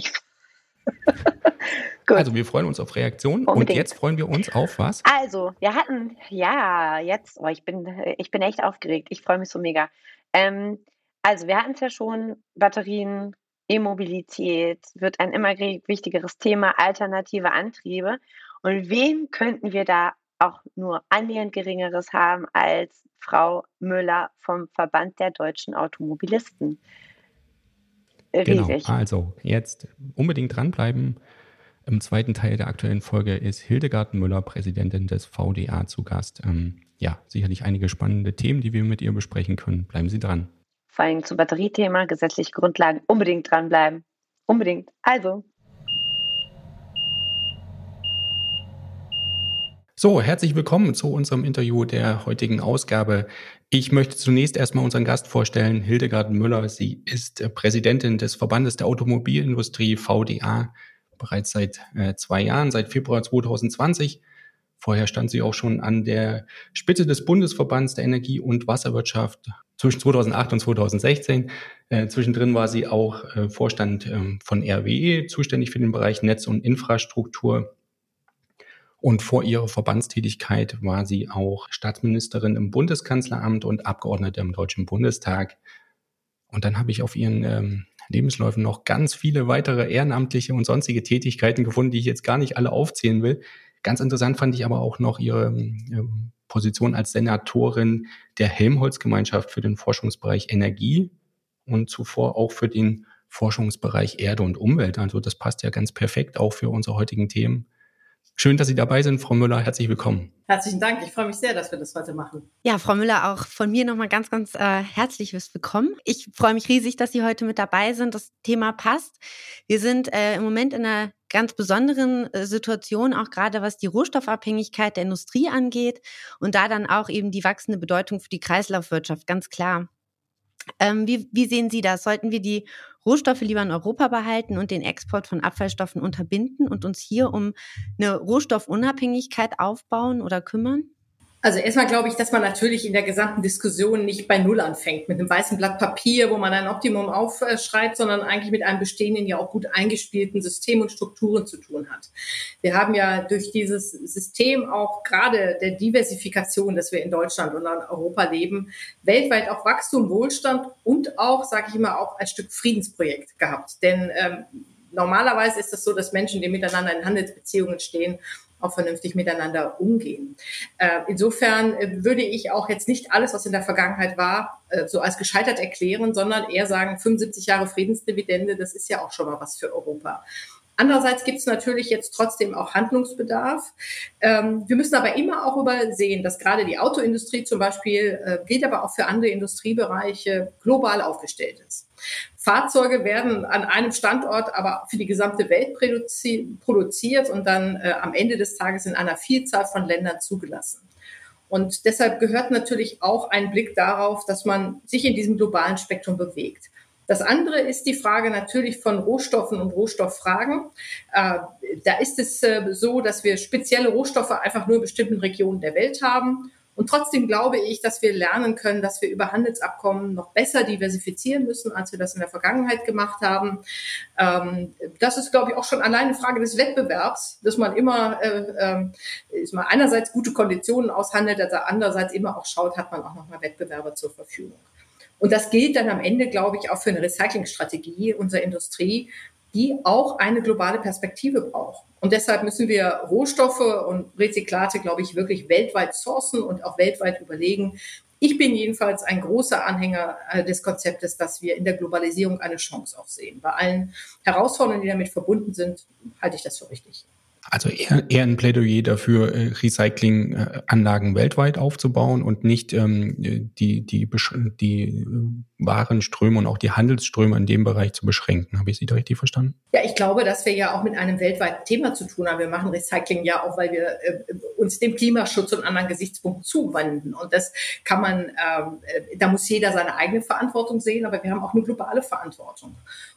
Speaker 2: also wir freuen uns auf Reaktionen und jetzt freuen wir uns auf was?
Speaker 3: Also, wir hatten, ja, jetzt, oh, ich, bin, ich bin echt aufgeregt. Ich freue mich so mega. Ähm, also, wir hatten es ja schon, Batterien, E-Mobilität wird ein immer wichtigeres Thema, alternative Antriebe. Und wen könnten wir da auch nur annähernd geringeres haben als Frau Müller vom Verband der deutschen Automobilisten?
Speaker 2: Genau, Riesig. Genau, also jetzt unbedingt dranbleiben. Im zweiten Teil der aktuellen Folge ist Hildegard Müller, Präsidentin des VDA, zu Gast. Ähm, ja, sicherlich einige spannende Themen, die wir mit ihr besprechen können. Bleiben Sie dran.
Speaker 3: Vor allem zum Batteriethema, gesetzliche Grundlagen, unbedingt dranbleiben. Unbedingt. Also,
Speaker 2: So, herzlich willkommen zu unserem Interview der heutigen Ausgabe. Ich möchte zunächst erstmal unseren Gast vorstellen, Hildegard Müller. Sie ist äh, Präsidentin des Verbandes der Automobilindustrie VDA bereits seit äh, zwei Jahren, seit Februar 2020. Vorher stand sie auch schon an der Spitze des Bundesverbands der Energie- und Wasserwirtschaft zwischen 2008 und 2016. Äh, zwischendrin war sie auch äh, Vorstand ähm, von RWE, zuständig für den Bereich Netz und Infrastruktur. Und vor ihrer Verbandstätigkeit war sie auch Staatsministerin im Bundeskanzleramt und Abgeordnete im Deutschen Bundestag. Und dann habe ich auf ihren ähm, Lebensläufen noch ganz viele weitere ehrenamtliche und sonstige Tätigkeiten gefunden, die ich jetzt gar nicht alle aufzählen will. Ganz interessant fand ich aber auch noch ihre ähm, Position als Senatorin der Helmholtz-Gemeinschaft für den Forschungsbereich Energie und zuvor auch für den Forschungsbereich Erde und Umwelt. Also das passt ja ganz perfekt auch für unsere heutigen Themen. Schön, dass Sie dabei sind, Frau Müller. Herzlich willkommen.
Speaker 4: Herzlichen Dank. Ich freue mich sehr, dass wir das heute machen.
Speaker 3: Ja, Frau Müller, auch von mir nochmal ganz, ganz äh, herzliches Willkommen. Ich freue mich riesig, dass Sie heute mit dabei sind. Das Thema passt. Wir sind äh, im Moment in einer ganz besonderen äh, Situation, auch gerade was die Rohstoffabhängigkeit der Industrie angeht und da dann auch eben die wachsende Bedeutung für die Kreislaufwirtschaft, ganz klar. Ähm, wie, wie sehen Sie das? Sollten wir die Rohstoffe lieber in Europa behalten und den Export von Abfallstoffen unterbinden und uns hier um eine Rohstoffunabhängigkeit aufbauen oder kümmern?
Speaker 4: Also erstmal glaube ich, dass man natürlich in der gesamten Diskussion nicht bei Null anfängt, mit einem weißen Blatt Papier, wo man ein Optimum aufschreibt, sondern eigentlich mit einem bestehenden, ja auch gut eingespielten System und Strukturen zu tun hat. Wir haben ja durch dieses System auch gerade der Diversifikation, dass wir in Deutschland und in Europa leben, weltweit auch Wachstum, Wohlstand und auch, sage ich immer, auch ein Stück Friedensprojekt gehabt. Denn ähm, normalerweise ist es das so, dass Menschen, die miteinander in Handelsbeziehungen stehen, auch vernünftig miteinander umgehen. Äh, insofern äh, würde ich auch jetzt nicht alles, was in der Vergangenheit war, äh, so als gescheitert erklären, sondern eher sagen, 75 Jahre Friedensdividende, das ist ja auch schon mal was für Europa. Andererseits gibt es natürlich jetzt trotzdem auch Handlungsbedarf. Ähm, wir müssen aber immer auch übersehen, dass gerade die Autoindustrie zum Beispiel, äh, gilt aber auch für andere Industriebereiche, global aufgestellt ist. Fahrzeuge werden an einem Standort aber für die gesamte Welt produziert und dann äh, am Ende des Tages in einer Vielzahl von Ländern zugelassen. Und deshalb gehört natürlich auch ein Blick darauf, dass man sich in diesem globalen Spektrum bewegt. Das andere ist die Frage natürlich von Rohstoffen und Rohstofffragen. Äh, da ist es äh, so, dass wir spezielle Rohstoffe einfach nur in bestimmten Regionen der Welt haben. Und trotzdem glaube ich, dass wir lernen können, dass wir über Handelsabkommen noch besser diversifizieren müssen, als wir das in der Vergangenheit gemacht haben. Ähm, das ist, glaube ich, auch schon alleine eine Frage des Wettbewerbs, dass man immer, äh, ist man einerseits gute Konditionen aushandelt, also andererseits immer auch schaut, hat man auch noch mal Wettbewerber zur Verfügung. Und das gilt dann am Ende, glaube ich, auch für eine Recyclingstrategie unserer Industrie, die auch eine globale Perspektive braucht. Und deshalb müssen wir Rohstoffe und Rezyklate, glaube ich, wirklich weltweit sourcen und auch weltweit überlegen. Ich bin jedenfalls ein großer Anhänger äh, des Konzeptes, dass wir in der Globalisierung eine Chance auch sehen. Bei allen Herausforderungen, die damit verbunden sind, halte ich das für richtig.
Speaker 2: Also eher, eher ein Plädoyer dafür, äh, Recyclinganlagen weltweit aufzubauen und nicht ähm, die, die, die äh, Warenströme und auch die Handelsströme in dem Bereich zu beschränken. Habe ich Sie da richtig verstanden?
Speaker 4: Ja, ich glaube, dass wir ja auch mit einem weltweiten Thema zu tun haben. Wir machen Recycling ja auch, weil wir äh, uns dem Klimaschutz und anderen Gesichtspunkten zuwenden. Und das kann man, ähm, äh, da muss jeder seine eigene Verantwortung sehen, aber wir haben auch eine globale Verantwortung.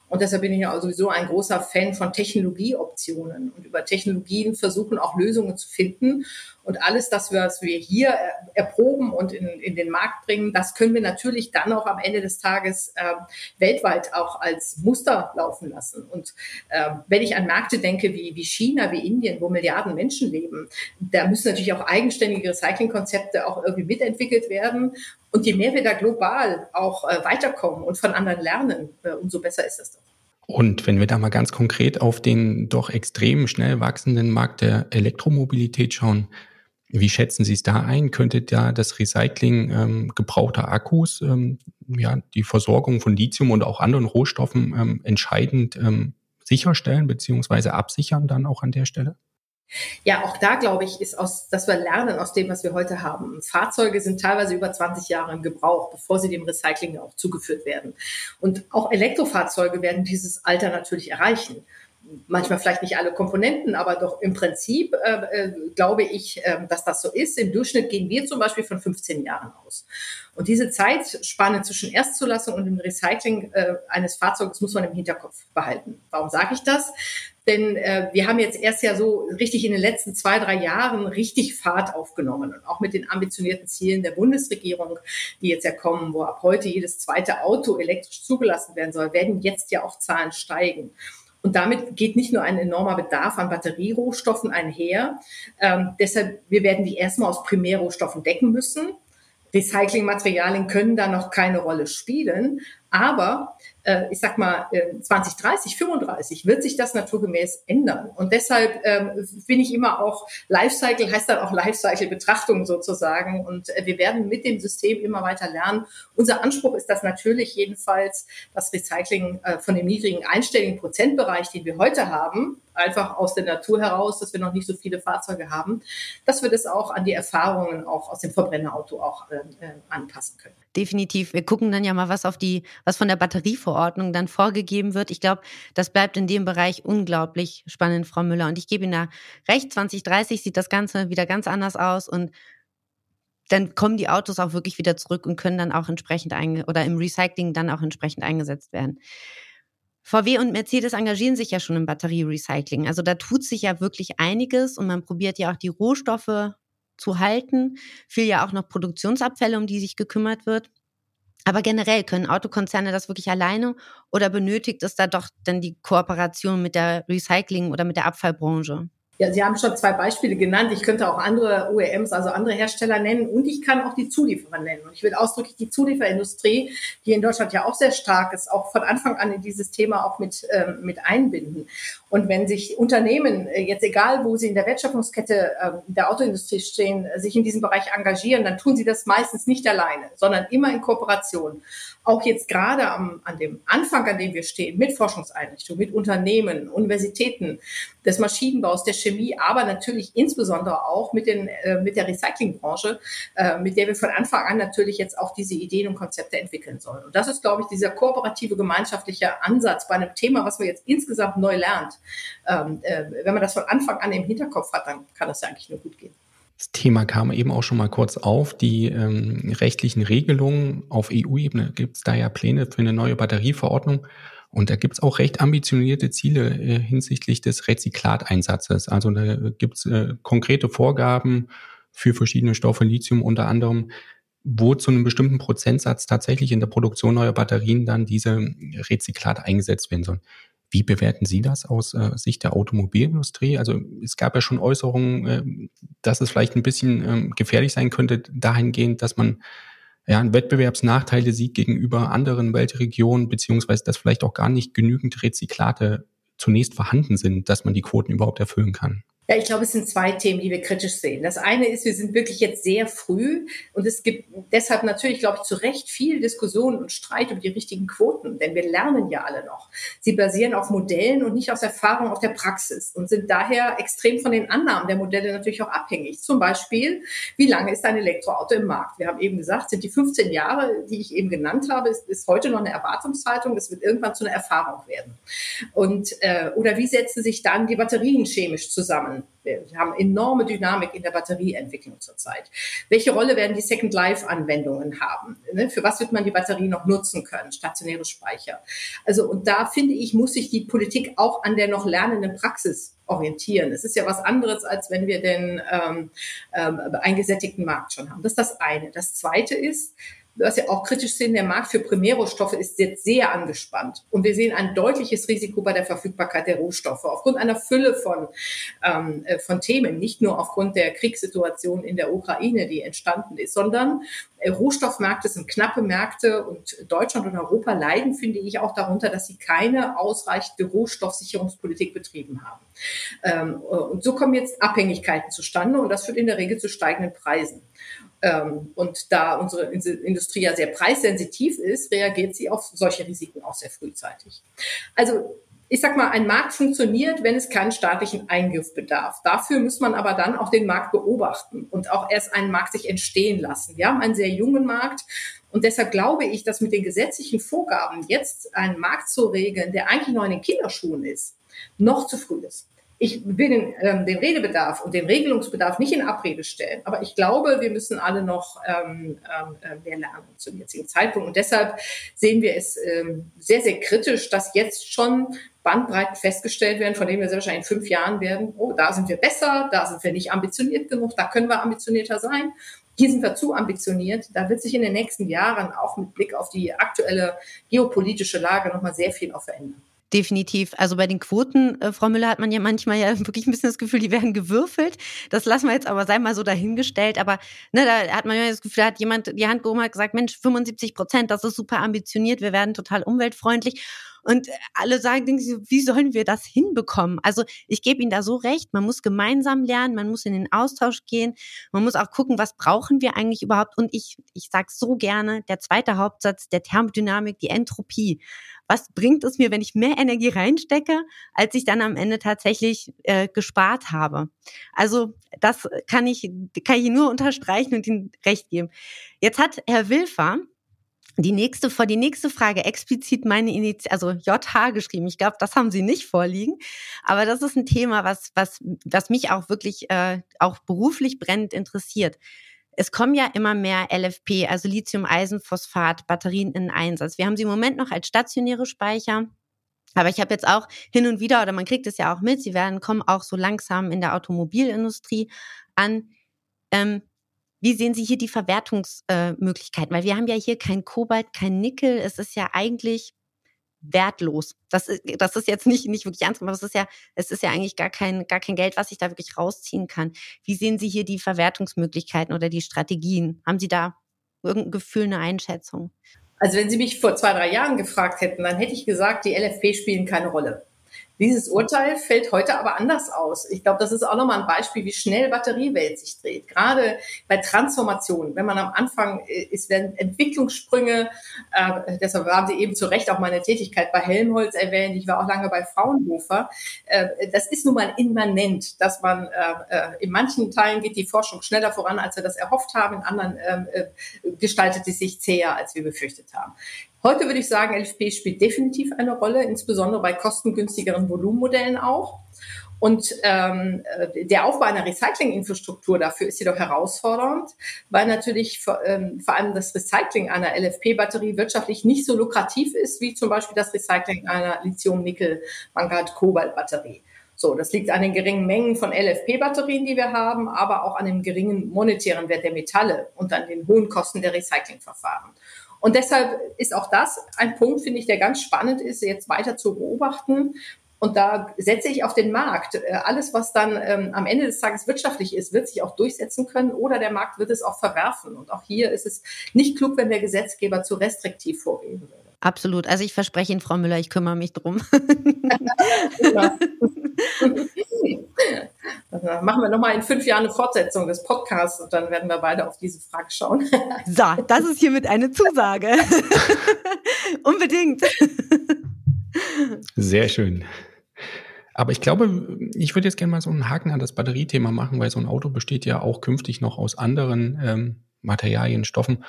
Speaker 4: Und deshalb bin ich ja sowieso ein großer Fan von Technologieoptionen und über Technologien versuchen auch Lösungen zu finden. Und alles das, was wir hier erproben und in, in den Markt bringen, das können wir natürlich dann auch am Ende des Tages äh, weltweit auch als Muster laufen lassen. Und äh, wenn ich an Märkte denke wie, wie China, wie Indien, wo Milliarden Menschen leben, da müssen natürlich auch eigenständige Recyclingkonzepte auch irgendwie mitentwickelt werden. Und je mehr wir da global auch äh, weiterkommen und von anderen lernen, äh, umso besser ist das doch.
Speaker 2: Und wenn wir da mal ganz konkret auf den doch extrem schnell wachsenden Markt der Elektromobilität schauen, wie schätzen Sie es da ein? Könnte da das Recycling ähm, gebrauchter Akkus, ähm, ja, die Versorgung von Lithium und auch anderen Rohstoffen ähm, entscheidend ähm, sicherstellen beziehungsweise absichern dann auch an der Stelle?
Speaker 4: Ja, auch da glaube ich, ist aus, dass wir lernen aus dem, was wir heute haben. Fahrzeuge sind teilweise über 20 Jahre im Gebrauch, bevor sie dem Recycling auch zugeführt werden. Und auch Elektrofahrzeuge werden dieses Alter natürlich erreichen manchmal vielleicht nicht alle Komponenten, aber doch im Prinzip äh, äh, glaube ich, äh, dass das so ist. Im Durchschnitt gehen wir zum Beispiel von 15 Jahren aus. Und diese Zeitspanne zwischen Erstzulassung und dem Recycling äh, eines Fahrzeuges muss man im Hinterkopf behalten. Warum sage ich das? Denn äh, wir haben jetzt erst ja so richtig in den letzten zwei, drei Jahren richtig Fahrt aufgenommen. Und auch mit den ambitionierten Zielen der Bundesregierung, die jetzt ja kommen, wo ab heute jedes zweite Auto elektrisch zugelassen werden soll, werden jetzt ja auch Zahlen steigen. Und damit geht nicht nur ein enormer Bedarf an Batterierohstoffen einher. Ähm, deshalb, wir werden die erstmal aus Primärrohstoffen decken müssen. Recyclingmaterialien können da noch keine Rolle spielen. Aber äh, ich sag mal, äh, 2030, 35 wird sich das naturgemäß ändern. Und deshalb ähm, bin ich immer auch, Lifecycle heißt dann auch Lifecycle-Betrachtung sozusagen. Und äh, wir werden mit dem System immer weiter lernen. Unser Anspruch ist das natürlich jedenfalls, das Recycling äh, von dem niedrigen einstelligen Prozentbereich, den wir heute haben, einfach aus der Natur heraus, dass wir noch nicht so viele Fahrzeuge haben, dass wir das auch an die Erfahrungen auch aus dem Verbrennerauto auch äh, äh anpassen können
Speaker 5: definitiv. Wir gucken dann ja mal, was auf die, was von der Batterieverordnung dann vorgegeben wird. Ich glaube, das bleibt in dem Bereich unglaublich spannend, Frau Müller. Und ich gebe Ihnen da recht. 2030 sieht das Ganze wieder ganz anders aus und dann kommen die Autos auch wirklich wieder zurück und können dann auch entsprechend einge oder im Recycling dann auch entsprechend eingesetzt werden. VW und Mercedes engagieren sich ja schon im Batterierecycling. Also da tut sich ja wirklich einiges und man probiert ja auch die Rohstoffe zu halten. Viel ja auch noch Produktionsabfälle, um die sich gekümmert wird. Aber generell können Autokonzerne das wirklich alleine oder benötigt es da doch dann die Kooperation mit der Recycling- oder mit der Abfallbranche?
Speaker 4: Ja, Sie haben schon zwei Beispiele genannt. Ich könnte auch andere OEMs, also andere Hersteller nennen und ich kann auch die Zulieferer nennen. Und ich will ausdrücklich die Zulieferindustrie, die in Deutschland ja auch sehr stark ist, auch von Anfang an in dieses Thema auch mit, ähm, mit einbinden. Und wenn sich Unternehmen, äh, jetzt egal wo sie in der Wertschöpfungskette äh, der Autoindustrie stehen, sich in diesem Bereich engagieren, dann tun sie das meistens nicht alleine, sondern immer in Kooperation auch jetzt gerade am, an dem Anfang, an dem wir stehen, mit Forschungseinrichtungen, mit Unternehmen, Universitäten, des Maschinenbaus, der Chemie, aber natürlich insbesondere auch mit, den, äh, mit der Recyclingbranche, äh, mit der wir von Anfang an natürlich jetzt auch diese Ideen und Konzepte entwickeln sollen. Und das ist, glaube ich, dieser kooperative gemeinschaftliche Ansatz bei einem Thema, was man jetzt insgesamt neu lernt. Ähm, äh, wenn man das von Anfang an im Hinterkopf hat, dann kann das ja eigentlich nur gut gehen.
Speaker 2: Das Thema kam eben auch schon mal kurz auf. Die ähm, rechtlichen Regelungen auf EU-Ebene gibt es da ja Pläne für eine neue Batterieverordnung. Und da gibt es auch recht ambitionierte Ziele äh, hinsichtlich des Rezyklateinsatzes. Also da gibt es äh, konkrete Vorgaben für verschiedene Stoffe, Lithium unter anderem, wo zu einem bestimmten Prozentsatz tatsächlich in der Produktion neuer Batterien dann diese Rezyklat eingesetzt werden sollen. Wie bewerten Sie das aus äh, Sicht der Automobilindustrie? Also es gab ja schon Äußerungen, äh, dass es vielleicht ein bisschen äh, gefährlich sein könnte, dahingehend, dass man ja, Wettbewerbsnachteile sieht gegenüber anderen Weltregionen, beziehungsweise dass vielleicht auch gar nicht genügend Rezyklate zunächst vorhanden sind, dass man die Quoten überhaupt erfüllen kann.
Speaker 4: Ja, ich glaube, es sind zwei Themen, die wir kritisch sehen. Das eine ist, wir sind wirklich jetzt sehr früh und es gibt deshalb natürlich, glaube ich, zu Recht viel Diskussion und Streit über die richtigen Quoten, denn wir lernen ja alle noch. Sie basieren auf Modellen und nicht aus Erfahrung auf der Praxis und sind daher extrem von den Annahmen der Modelle natürlich auch abhängig. Zum Beispiel, wie lange ist ein Elektroauto im Markt? Wir haben eben gesagt, sind die 15 Jahre, die ich eben genannt habe, ist, ist heute noch eine Erwartungshaltung. Das wird irgendwann zu einer Erfahrung werden. Und äh, oder wie setzen sich dann die Batterien chemisch zusammen? Wir haben enorme Dynamik in der Batterieentwicklung zurzeit. Welche Rolle werden die Second Life Anwendungen haben? Ne, für was wird man die Batterie noch nutzen können? Stationäre Speicher. Also, und da finde ich, muss sich die Politik auch an der noch lernenden Praxis orientieren. Es ist ja was anderes, als wenn wir den ähm, ähm, eingesättigten Markt schon haben. Das ist das eine. Das zweite ist, was ja auch kritisch sehen, der Markt für Primärrohstoffe ist jetzt sehr angespannt. Und wir sehen ein deutliches Risiko bei der Verfügbarkeit der Rohstoffe aufgrund einer Fülle von, ähm, äh, von Themen, nicht nur aufgrund der Kriegssituation in der Ukraine, die entstanden ist, sondern äh, Rohstoffmärkte sind knappe Märkte und Deutschland und Europa leiden, finde ich, auch darunter, dass sie keine ausreichende Rohstoffsicherungspolitik betrieben haben. Ähm, äh, und so kommen jetzt Abhängigkeiten zustande und das führt in der Regel zu steigenden Preisen. Ähm, und da unsere Industrie ja sehr preissensitiv ist, reagiert sie auf solche Risiken auch sehr frühzeitig. Also ich sag mal, ein Markt funktioniert, wenn es keinen staatlichen Eingriff bedarf. Dafür muss man aber dann auch den Markt beobachten und auch erst einen Markt sich entstehen lassen. Wir haben einen sehr jungen Markt und deshalb glaube ich, dass mit den gesetzlichen Vorgaben jetzt einen Markt zu regeln, der eigentlich noch in den Kinderschuhen ist, noch zu früh ist ich will den, ähm, den Redebedarf und den Regelungsbedarf nicht in Abrede stellen, aber ich glaube, wir müssen alle noch ähm, ähm, äh, mehr lernen zum jetzigen Zeitpunkt. Und deshalb sehen wir es ähm, sehr, sehr kritisch, dass jetzt schon Bandbreiten festgestellt werden, von denen wir sehr wahrscheinlich in fünf Jahren werden, oh, da sind wir besser, da sind wir nicht ambitioniert genug, da können wir ambitionierter sein. Hier sind wir zu ambitioniert. Da wird sich in den nächsten Jahren auch mit Blick auf die aktuelle geopolitische Lage nochmal sehr viel auch verändern.
Speaker 3: Definitiv. Also bei den Quoten, äh, Frau Müller, hat man ja manchmal ja wirklich ein bisschen das Gefühl, die werden gewürfelt. Das lassen wir jetzt aber, sei mal so dahingestellt. Aber ne, da hat man ja das Gefühl, da hat jemand die Hand gehoben und gesagt, Mensch, 75 Prozent, das ist super ambitioniert, wir werden total umweltfreundlich. Und alle sagen, wie sollen wir das hinbekommen? Also ich gebe Ihnen da so recht, man muss gemeinsam lernen, man muss in den Austausch gehen, man muss auch gucken, was brauchen wir eigentlich überhaupt. Und ich, ich sage so gerne, der zweite Hauptsatz der Thermodynamik, die Entropie. Was bringt es mir, wenn ich mehr Energie reinstecke, als ich dann am Ende tatsächlich äh, gespart habe? Also das kann ich, kann ich nur unterstreichen und Ihnen recht geben. Jetzt hat Herr Wilfer die nächste, vor die nächste Frage explizit meine Initiative, also JH geschrieben. Ich glaube, das haben Sie nicht vorliegen. Aber das ist ein Thema, was, was, was mich auch wirklich äh, auch beruflich brennend interessiert. Es kommen ja immer mehr LFP, also Lithium-Eisenphosphat, Batterien in Einsatz. Wir haben sie im Moment noch als stationäre Speicher. Aber ich habe jetzt auch hin und wieder, oder man kriegt es ja auch mit, sie werden kommen auch so langsam in der Automobilindustrie an. Ähm, wie sehen Sie hier die Verwertungsmöglichkeiten? Weil wir haben ja hier kein Kobalt, kein Nickel. Es ist ja eigentlich wertlos. Das ist, das ist jetzt nicht, nicht wirklich ernst, aber es ist ja, es ist ja eigentlich gar kein, gar kein Geld, was ich da wirklich rausziehen kann. Wie sehen Sie hier die Verwertungsmöglichkeiten oder die Strategien? Haben Sie da irgendein Gefühl, eine Einschätzung?
Speaker 4: Also wenn Sie mich vor zwei, drei Jahren gefragt hätten, dann hätte ich gesagt, die LFP spielen keine Rolle. Dieses Urteil fällt heute aber anders aus. Ich glaube, das ist auch nochmal ein Beispiel, wie schnell Batteriewelt sich dreht. Gerade bei Transformationen, wenn man am Anfang äh, ist, werden Entwicklungssprünge, äh, deshalb haben Sie eben zu Recht auch meine Tätigkeit bei Helmholtz erwähnt. Ich war auch lange bei Fraunhofer. Äh, das ist nun mal immanent, dass man äh, äh in manchen Teilen geht die Forschung schneller voran, als wir das erhofft haben. In anderen ähm, äh, gestaltet es sich zäher, als wir befürchtet haben. Heute würde ich sagen, LFP spielt definitiv eine Rolle, insbesondere bei kostengünstigeren Volumenmodellen auch. Und ähm, äh, der Aufbau einer Recyclinginfrastruktur dafür ist jedoch herausfordernd, weil natürlich vor, ähm, vor allem das Recycling einer LFP-Batterie wirtschaftlich nicht so lukrativ ist, wie zum Beispiel das Recycling einer Lithium-Nickel-Mangat-Kobalt-Batterie. So, das liegt an den geringen Mengen von LFP-Batterien, die wir haben, aber auch an dem geringen monetären Wert der Metalle und an den hohen Kosten der Recyclingverfahren. Und deshalb ist auch das ein Punkt, finde ich, der ganz spannend ist, jetzt weiter zu beobachten. Und da setze ich auf den Markt. Äh, alles, was dann ähm, am Ende des Tages wirtschaftlich ist, wird sich auch durchsetzen können oder der Markt wird es auch verwerfen. Und auch hier ist es nicht klug, wenn der Gesetzgeber zu restriktiv vorgehen würde.
Speaker 3: Absolut. Also ich verspreche Ihnen, Frau Müller, ich kümmere mich drum.
Speaker 4: Dann machen wir nochmal in fünf Jahren eine Fortsetzung des Podcasts und dann werden wir beide auf diese Frage schauen.
Speaker 3: So, das ist hiermit eine Zusage. Unbedingt.
Speaker 2: Sehr schön. Aber ich glaube, ich würde jetzt gerne mal so einen Haken an das Batteriethema machen, weil so ein Auto besteht ja auch künftig noch aus anderen ähm, Materialien, Stoffen.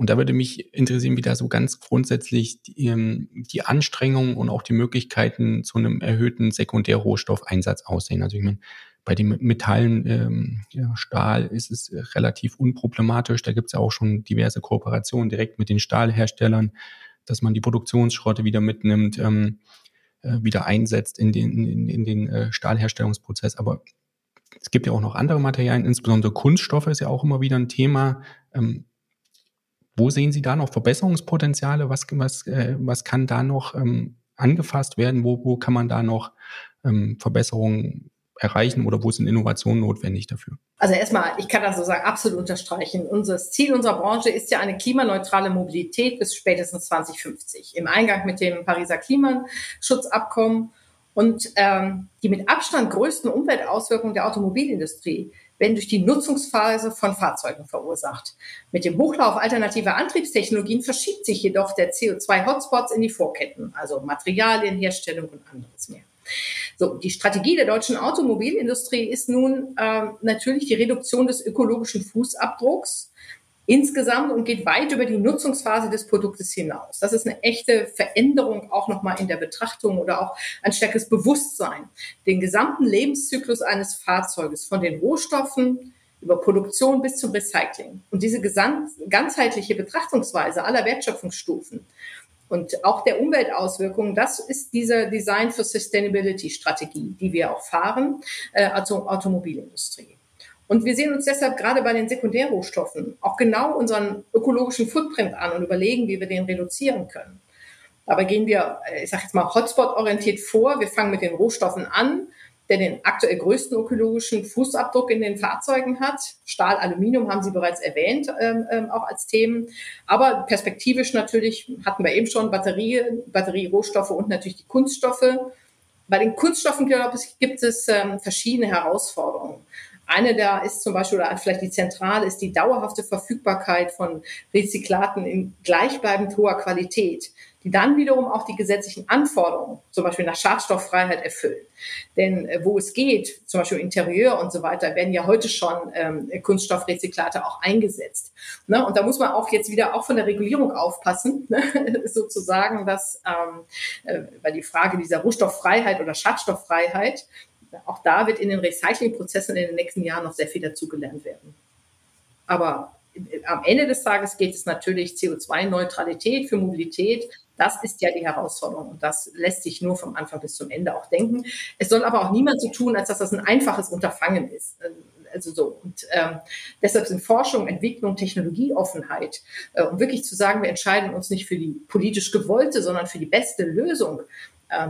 Speaker 2: Und da würde mich interessieren, wie da so ganz grundsätzlich die, ähm, die Anstrengungen und auch die Möglichkeiten zu einem erhöhten Sekundärrohstoffeinsatz aussehen. Also ich meine, bei den Metallen, ähm, ja, Stahl ist es relativ unproblematisch. Da gibt es ja auch schon diverse Kooperationen direkt mit den Stahlherstellern, dass man die Produktionsschrotte wieder mitnimmt, ähm, äh, wieder einsetzt in den, in, in den äh, Stahlherstellungsprozess. Aber es gibt ja auch noch andere Materialien, insbesondere Kunststoffe ist ja auch immer wieder ein Thema. Ähm, wo sehen Sie da noch Verbesserungspotenziale? Was, was, äh, was kann da noch ähm, angefasst werden? Wo, wo kann man da noch ähm, Verbesserungen erreichen oder wo sind Innovationen notwendig dafür?
Speaker 4: Also erstmal, ich kann das so sagen, absolut unterstreichen. Unser Ziel unserer Branche ist ja eine klimaneutrale Mobilität bis spätestens 2050 im Eingang mit dem Pariser Klimaschutzabkommen. Und ähm, die mit Abstand größten Umweltauswirkungen der Automobilindustrie werden durch die Nutzungsphase von Fahrzeugen verursacht. Mit dem Hochlauf alternativer Antriebstechnologien verschiebt sich jedoch der CO2-Hotspots in die Vorketten, also Materialien, Herstellung und anderes mehr. So, die Strategie der deutschen Automobilindustrie ist nun äh, natürlich die Reduktion des ökologischen Fußabdrucks insgesamt und geht weit über die Nutzungsphase des Produktes hinaus. Das ist eine echte Veränderung auch nochmal in der Betrachtung oder auch ein stärkeres Bewusstsein. Den gesamten Lebenszyklus eines Fahrzeuges von den Rohstoffen über Produktion bis zum Recycling. Und diese ganzheitliche Betrachtungsweise aller Wertschöpfungsstufen und auch der Umweltauswirkungen, das ist diese Design for Sustainability Strategie, die wir auch fahren, äh, also Automobilindustrie. Und wir sehen uns deshalb gerade bei den Sekundärrohstoffen auch genau unseren ökologischen Footprint an und überlegen, wie wir den reduzieren können. Dabei gehen wir, äh, ich sage jetzt mal, Hotspot-orientiert vor. Wir fangen mit den Rohstoffen an, der den aktuell größten ökologischen Fußabdruck in den Fahrzeugen hat. Stahl, Aluminium haben Sie bereits erwähnt, ähm, ähm, auch als Themen. Aber perspektivisch natürlich hatten wir eben schon Batterie, Batterierohstoffe und natürlich die Kunststoffe. Bei den Kunststoffen glaube ich, gibt es ähm, verschiedene Herausforderungen. Eine da ist zum Beispiel, oder vielleicht die zentrale, ist die dauerhafte Verfügbarkeit von Rezyklaten in gleichbleibend hoher Qualität, die dann wiederum auch die gesetzlichen Anforderungen, zum Beispiel nach Schadstofffreiheit, erfüllen. Denn äh, wo es geht, zum Beispiel Interieur und so weiter, werden ja heute schon ähm, Kunststoffrezyklate auch eingesetzt. Ne? Und da muss man auch jetzt wieder auch von der Regulierung aufpassen, ne? sozusagen, dass ähm, äh, weil die Frage dieser Rohstofffreiheit oder Schadstofffreiheit auch da wird in den Recyclingprozessen in den nächsten Jahren noch sehr viel dazugelernt werden. Aber am Ende des Tages geht es natürlich CO2-Neutralität für Mobilität. Das ist ja die Herausforderung und das lässt sich nur vom Anfang bis zum Ende auch denken. Es soll aber auch niemand so tun, als dass das ein einfaches Unterfangen ist. Also so. Und ähm, deshalb sind Forschung, Entwicklung, Technologieoffenheit, äh, um wirklich zu sagen, wir entscheiden uns nicht für die politisch gewollte, sondern für die beste Lösung,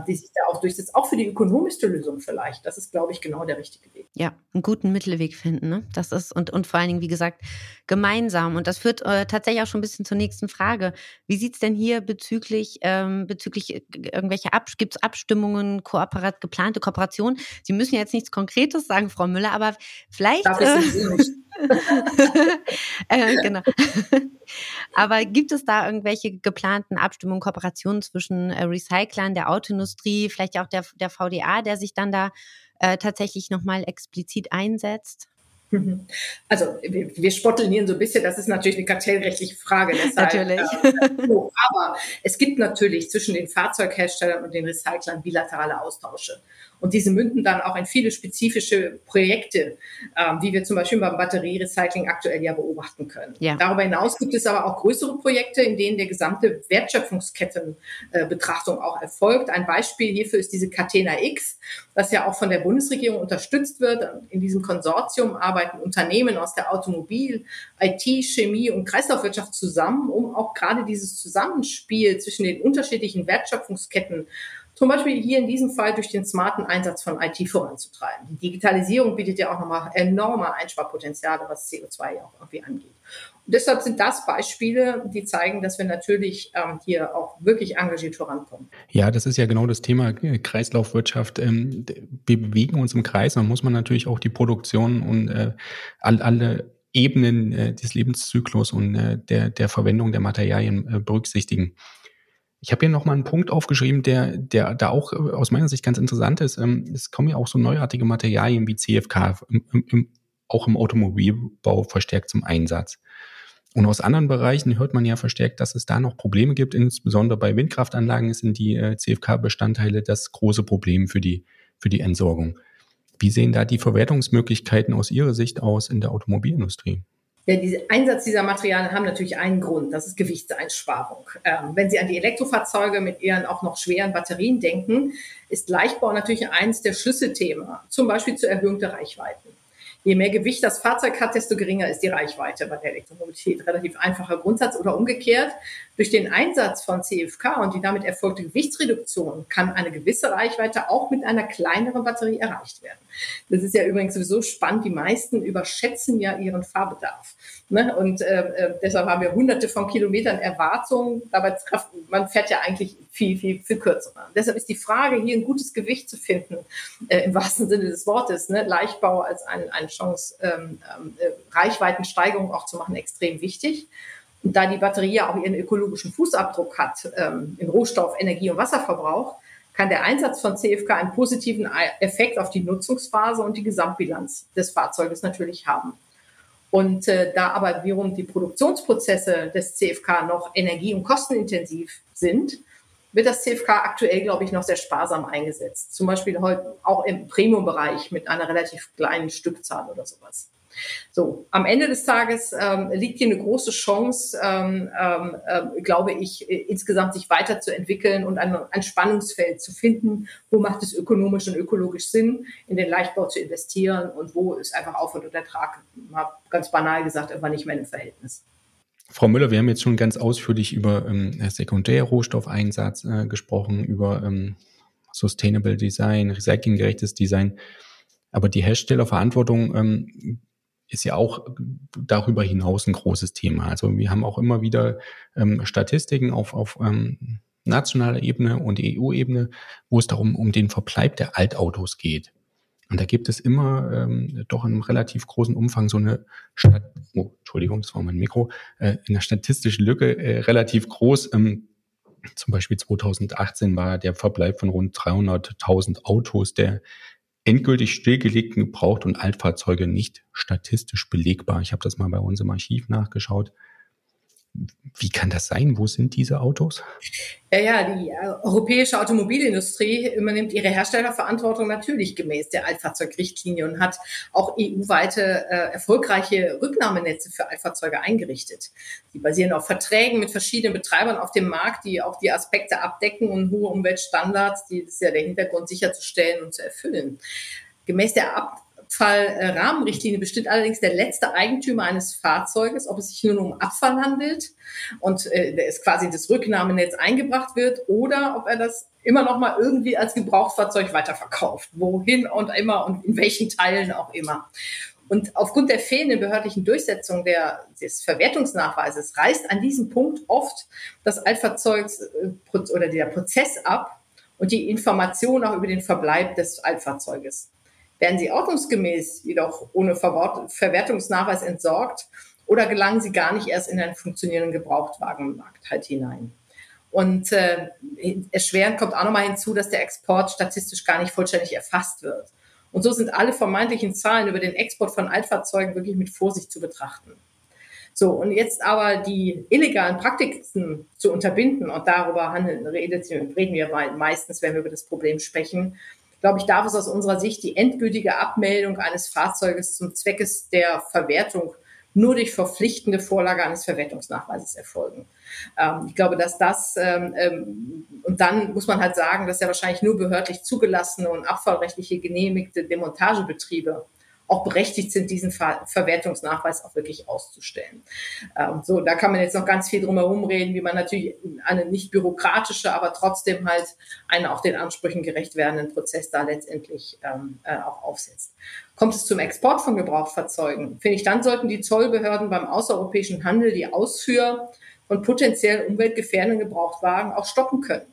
Speaker 4: die sich da auch durchsetzt, auch für die ökonomischste Lösung vielleicht. Das ist, glaube ich, genau der richtige Weg.
Speaker 5: Ja, einen guten Mittelweg finden. Ne? Das ist und, und vor allen Dingen, wie gesagt, gemeinsam. Und das führt äh, tatsächlich auch schon ein bisschen zur nächsten Frage. Wie sieht es denn hier bezüglich, ähm, bezüglich äh, irgendwelche Ab gibt es Abstimmungen, Kooperat geplante Kooperationen? Sie müssen jetzt nichts Konkretes sagen, Frau Müller, aber vielleicht. Darf ich äh, nicht. äh, genau. Aber gibt es da irgendwelche geplanten Abstimmungen, Kooperationen zwischen äh, Recyclern, der Autoindustrie, vielleicht auch der, der VDA, der sich dann da äh, tatsächlich nochmal explizit einsetzt?
Speaker 4: Also wir, wir spotteln hier so ein bisschen, das ist natürlich eine kartellrechtliche Frage.
Speaker 5: Deshalb, natürlich.
Speaker 4: Äh, so. Aber es gibt natürlich zwischen den Fahrzeugherstellern und den Recyclern bilaterale Austausche. Und diese münden dann auch in viele spezifische Projekte, ähm, wie wir zum Beispiel beim Batterierecycling aktuell ja beobachten können. Ja. Darüber hinaus gibt es aber auch größere Projekte, in denen der gesamte Wertschöpfungskettenbetrachtung äh, auch erfolgt. Ein Beispiel hierfür ist diese Catena X, das ja auch von der Bundesregierung unterstützt wird. In diesem Konsortium arbeiten Unternehmen aus der Automobil-, IT-, Chemie- und Kreislaufwirtschaft zusammen, um auch gerade dieses Zusammenspiel zwischen den unterschiedlichen Wertschöpfungsketten zum Beispiel hier in diesem Fall durch den smarten Einsatz von IT voranzutreiben. Die Digitalisierung bietet ja auch nochmal enorme Einsparpotenziale, was CO2 ja auch irgendwie angeht. Und deshalb sind das Beispiele, die zeigen, dass wir natürlich ähm, hier auch wirklich engagiert vorankommen.
Speaker 2: Ja, das ist ja genau das Thema äh, Kreislaufwirtschaft. Ähm, wir bewegen uns im Kreis, dann muss man natürlich auch die Produktion und äh, alle Ebenen äh, des Lebenszyklus und äh, der, der Verwendung der Materialien äh, berücksichtigen. Ich habe hier nochmal einen Punkt aufgeschrieben, der, der da auch äh, aus meiner Sicht ganz interessant ist. Ähm, es kommen ja auch so neuartige Materialien wie CFK im, im, auch im Automobilbau verstärkt zum Einsatz. Und aus anderen Bereichen hört man ja verstärkt, dass es da noch Probleme gibt. Insbesondere bei Windkraftanlagen sind die äh, CFK-Bestandteile das große Problem für die, für die Entsorgung. Wie sehen da die Verwertungsmöglichkeiten aus Ihrer Sicht aus in der Automobilindustrie?
Speaker 4: Dieser Einsatz dieser Materialien haben natürlich einen Grund, das ist Gewichtseinsparung. Ähm, wenn Sie an die Elektrofahrzeuge mit ihren auch noch schweren Batterien denken, ist Leichtbau natürlich eines der Schlüsselthemen, zum Beispiel zur Erhöhung der Reichweiten. Je mehr Gewicht das Fahrzeug hat, desto geringer ist die Reichweite bei der Elektromobilität. Relativ einfacher Grundsatz oder umgekehrt. Durch den Einsatz von CFK und die damit erfolgte Gewichtsreduktion kann eine gewisse Reichweite auch mit einer kleineren Batterie erreicht werden. Das ist ja übrigens sowieso spannend. Die meisten überschätzen ja ihren Fahrbedarf. Ne? Und äh, äh deshalb haben wir hunderte von Kilometern Erwartungen. Dabei man fährt ja eigentlich viel, viel, viel kürzer. Deshalb ist die Frage, hier ein gutes Gewicht zu finden, äh, im wahrsten Sinne des Wortes, ne? Leichtbau als ein, eine Chance, ähm, ähm, äh, Reichweitensteigerung auch zu machen, extrem wichtig. Und da die Batterie ja auch ihren ökologischen Fußabdruck hat, ähm, in Rohstoff, Energie und Wasserverbrauch, kann der Einsatz von CFK einen positiven Effekt auf die Nutzungsphase und die Gesamtbilanz des Fahrzeuges natürlich haben. Und äh, da aber wiederum die Produktionsprozesse des CFK noch energie- und kostenintensiv sind, wird das CFK aktuell, glaube ich, noch sehr sparsam eingesetzt. Zum Beispiel heute auch im Premium-Bereich mit einer relativ kleinen Stückzahl oder sowas. So, am Ende des Tages ähm, liegt hier eine große Chance, ähm, ähm, äh, glaube ich, insgesamt sich weiterzuentwickeln und ein, ein Spannungsfeld zu finden, wo macht es ökonomisch und ökologisch Sinn, in den Leichtbau zu investieren und wo ist einfach Aufwand und Ertrag, mal ganz banal gesagt, einfach nicht mehr im Verhältnis.
Speaker 2: Frau Müller, wir haben jetzt schon ganz ausführlich über ähm, Sekundärrohstoffeinsatz äh, gesprochen, über ähm, Sustainable Design, recyclinggerechtes Design. Aber die Herstellerverantwortung ähm, ist ja auch darüber hinaus ein großes Thema. Also wir haben auch immer wieder ähm, Statistiken auf, auf ähm, nationaler Ebene und EU-Ebene, wo es darum um den Verbleib der Altautos geht. Und da gibt es immer ähm, doch in einem relativ großen Umfang so eine Stat oh, Entschuldigung, das war mein Mikro, äh, eine statistische Lücke äh, relativ groß. Ähm, zum Beispiel 2018 war der Verbleib von rund 300.000 Autos der endgültig stillgelegten Gebraucht- und Altfahrzeuge nicht statistisch belegbar. Ich habe das mal bei uns im Archiv nachgeschaut. Wie kann das sein? Wo sind diese Autos?
Speaker 4: Ja, ja, die äh, europäische Automobilindustrie übernimmt ihre Herstellerverantwortung natürlich gemäß der Altfahrzeugrichtlinie und hat auch EU-weite äh, erfolgreiche Rücknahmenetze für Altfahrzeuge eingerichtet. Die basieren auf Verträgen mit verschiedenen Betreibern auf dem Markt, die auch die Aspekte abdecken und hohe Umweltstandards, die das ist ja der Hintergrund sicherzustellen und zu erfüllen. Gemäß der Ab Abfallrahmenrichtlinie bestimmt allerdings der letzte Eigentümer eines Fahrzeuges, ob es sich nun um Abfall handelt und äh, es quasi in das Rücknahmenetz eingebracht wird oder ob er das immer noch mal irgendwie als Gebrauchsfahrzeug weiterverkauft, wohin und immer und in welchen Teilen auch immer. Und aufgrund der fehlenden behördlichen Durchsetzung der, des Verwertungsnachweises reißt an diesem Punkt oft das Altfahrzeugs äh, oder der Prozess ab und die Information auch über den Verbleib des Altfahrzeuges. Werden sie ordnungsgemäß jedoch ohne Verwertungsnachweis entsorgt oder gelangen sie gar nicht erst in einen funktionierenden Gebrauchtwagenmarkt halt hinein? Und äh, erschwerend kommt auch nochmal hinzu, dass der Export statistisch gar nicht vollständig erfasst wird. Und so sind alle vermeintlichen Zahlen über den Export von Altfahrzeugen wirklich mit Vorsicht zu betrachten. So, und jetzt aber die illegalen Praktiken zu unterbinden, und darüber handeln, reden wir meistens, wenn wir über das Problem sprechen, glaube ich, darf es aus unserer Sicht die endgültige Abmeldung eines Fahrzeuges zum Zweckes der Verwertung nur durch verpflichtende Vorlage eines Verwertungsnachweises erfolgen. Ähm, ich glaube, dass das, ähm, ähm, und dann muss man halt sagen, dass ja wahrscheinlich nur behördlich zugelassene und abfallrechtliche genehmigte Demontagebetriebe auch berechtigt sind, diesen Ver Verwertungsnachweis auch wirklich auszustellen. Ähm, so, da kann man jetzt noch ganz viel drum herum reden, wie man natürlich eine nicht bürokratische, aber trotzdem halt einen auch den Ansprüchen gerecht werdenden Prozess da letztendlich ähm, äh, auch aufsetzt. Kommt es zum Export von Gebrauchsfahrzeugen, finde ich, dann sollten die Zollbehörden beim außereuropäischen Handel die Ausfuhr von potenziell umweltgefährdenden Gebrauchtwagen auch stoppen können.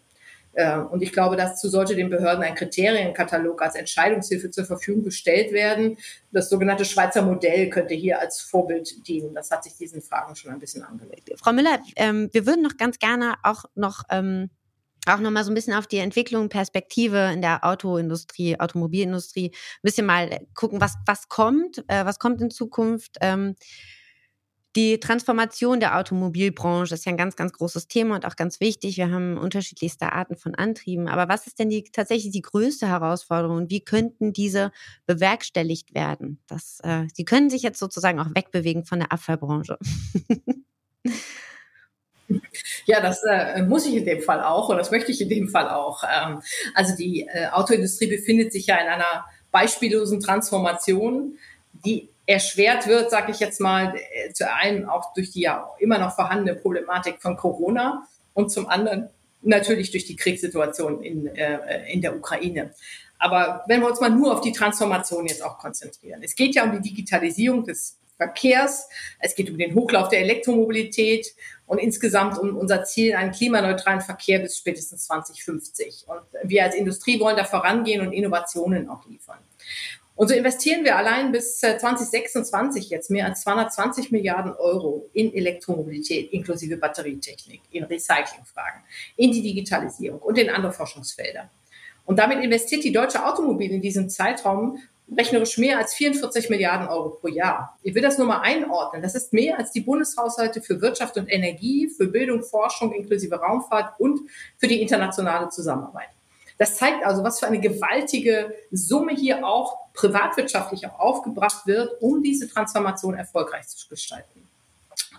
Speaker 4: Äh, und ich glaube, dazu sollte den Behörden ein Kriterienkatalog als Entscheidungshilfe zur Verfügung gestellt werden. Das sogenannte Schweizer Modell könnte hier als Vorbild dienen. Das hat sich diesen Fragen schon ein bisschen angelegt.
Speaker 5: Frau Müller, ähm, wir würden noch ganz gerne auch noch ähm auch nochmal so ein bisschen auf die Entwicklung, Perspektive in der Autoindustrie, Automobilindustrie, ein bisschen mal gucken, was, was kommt, äh, was kommt in Zukunft. Ähm, die Transformation der Automobilbranche ist ja ein ganz, ganz großes Thema und auch ganz wichtig. Wir haben unterschiedlichste Arten von Antrieben. Aber was ist denn die, tatsächlich die größte Herausforderung und wie könnten diese bewerkstelligt werden? Das, äh, die können sich jetzt sozusagen auch wegbewegen von der Abfallbranche.
Speaker 4: Ja, das äh, muss ich in dem Fall auch und das möchte ich in dem Fall auch. Ähm, also die äh, Autoindustrie befindet sich ja in einer beispiellosen Transformation, die erschwert wird, sage ich jetzt mal, äh, zu einem auch durch die ja immer noch vorhandene Problematik von Corona und zum anderen natürlich durch die Kriegssituation in, äh, in der Ukraine. Aber wenn wir uns mal nur auf die Transformation jetzt auch konzentrieren. Es geht ja um die Digitalisierung des Verkehrs, es geht um den Hochlauf der Elektromobilität und insgesamt um unser Ziel, einen klimaneutralen Verkehr bis spätestens 2050. Und wir als Industrie wollen da vorangehen und Innovationen auch liefern. Und so investieren wir allein bis 2026 äh, jetzt mehr als 220 Milliarden Euro in Elektromobilität inklusive Batterietechnik, in Recyclingfragen, in die Digitalisierung und in andere Forschungsfelder. Und damit investiert die deutsche Automobil in diesem Zeitraum rechnerisch mehr als 44 Milliarden Euro pro Jahr. Ich will das nur mal einordnen. Das ist mehr als die Bundeshaushalte für Wirtschaft und Energie, für Bildung, Forschung inklusive Raumfahrt und für die internationale Zusammenarbeit. Das zeigt also, was für eine gewaltige Summe hier auch privatwirtschaftlich auch aufgebracht wird, um diese Transformation erfolgreich zu gestalten.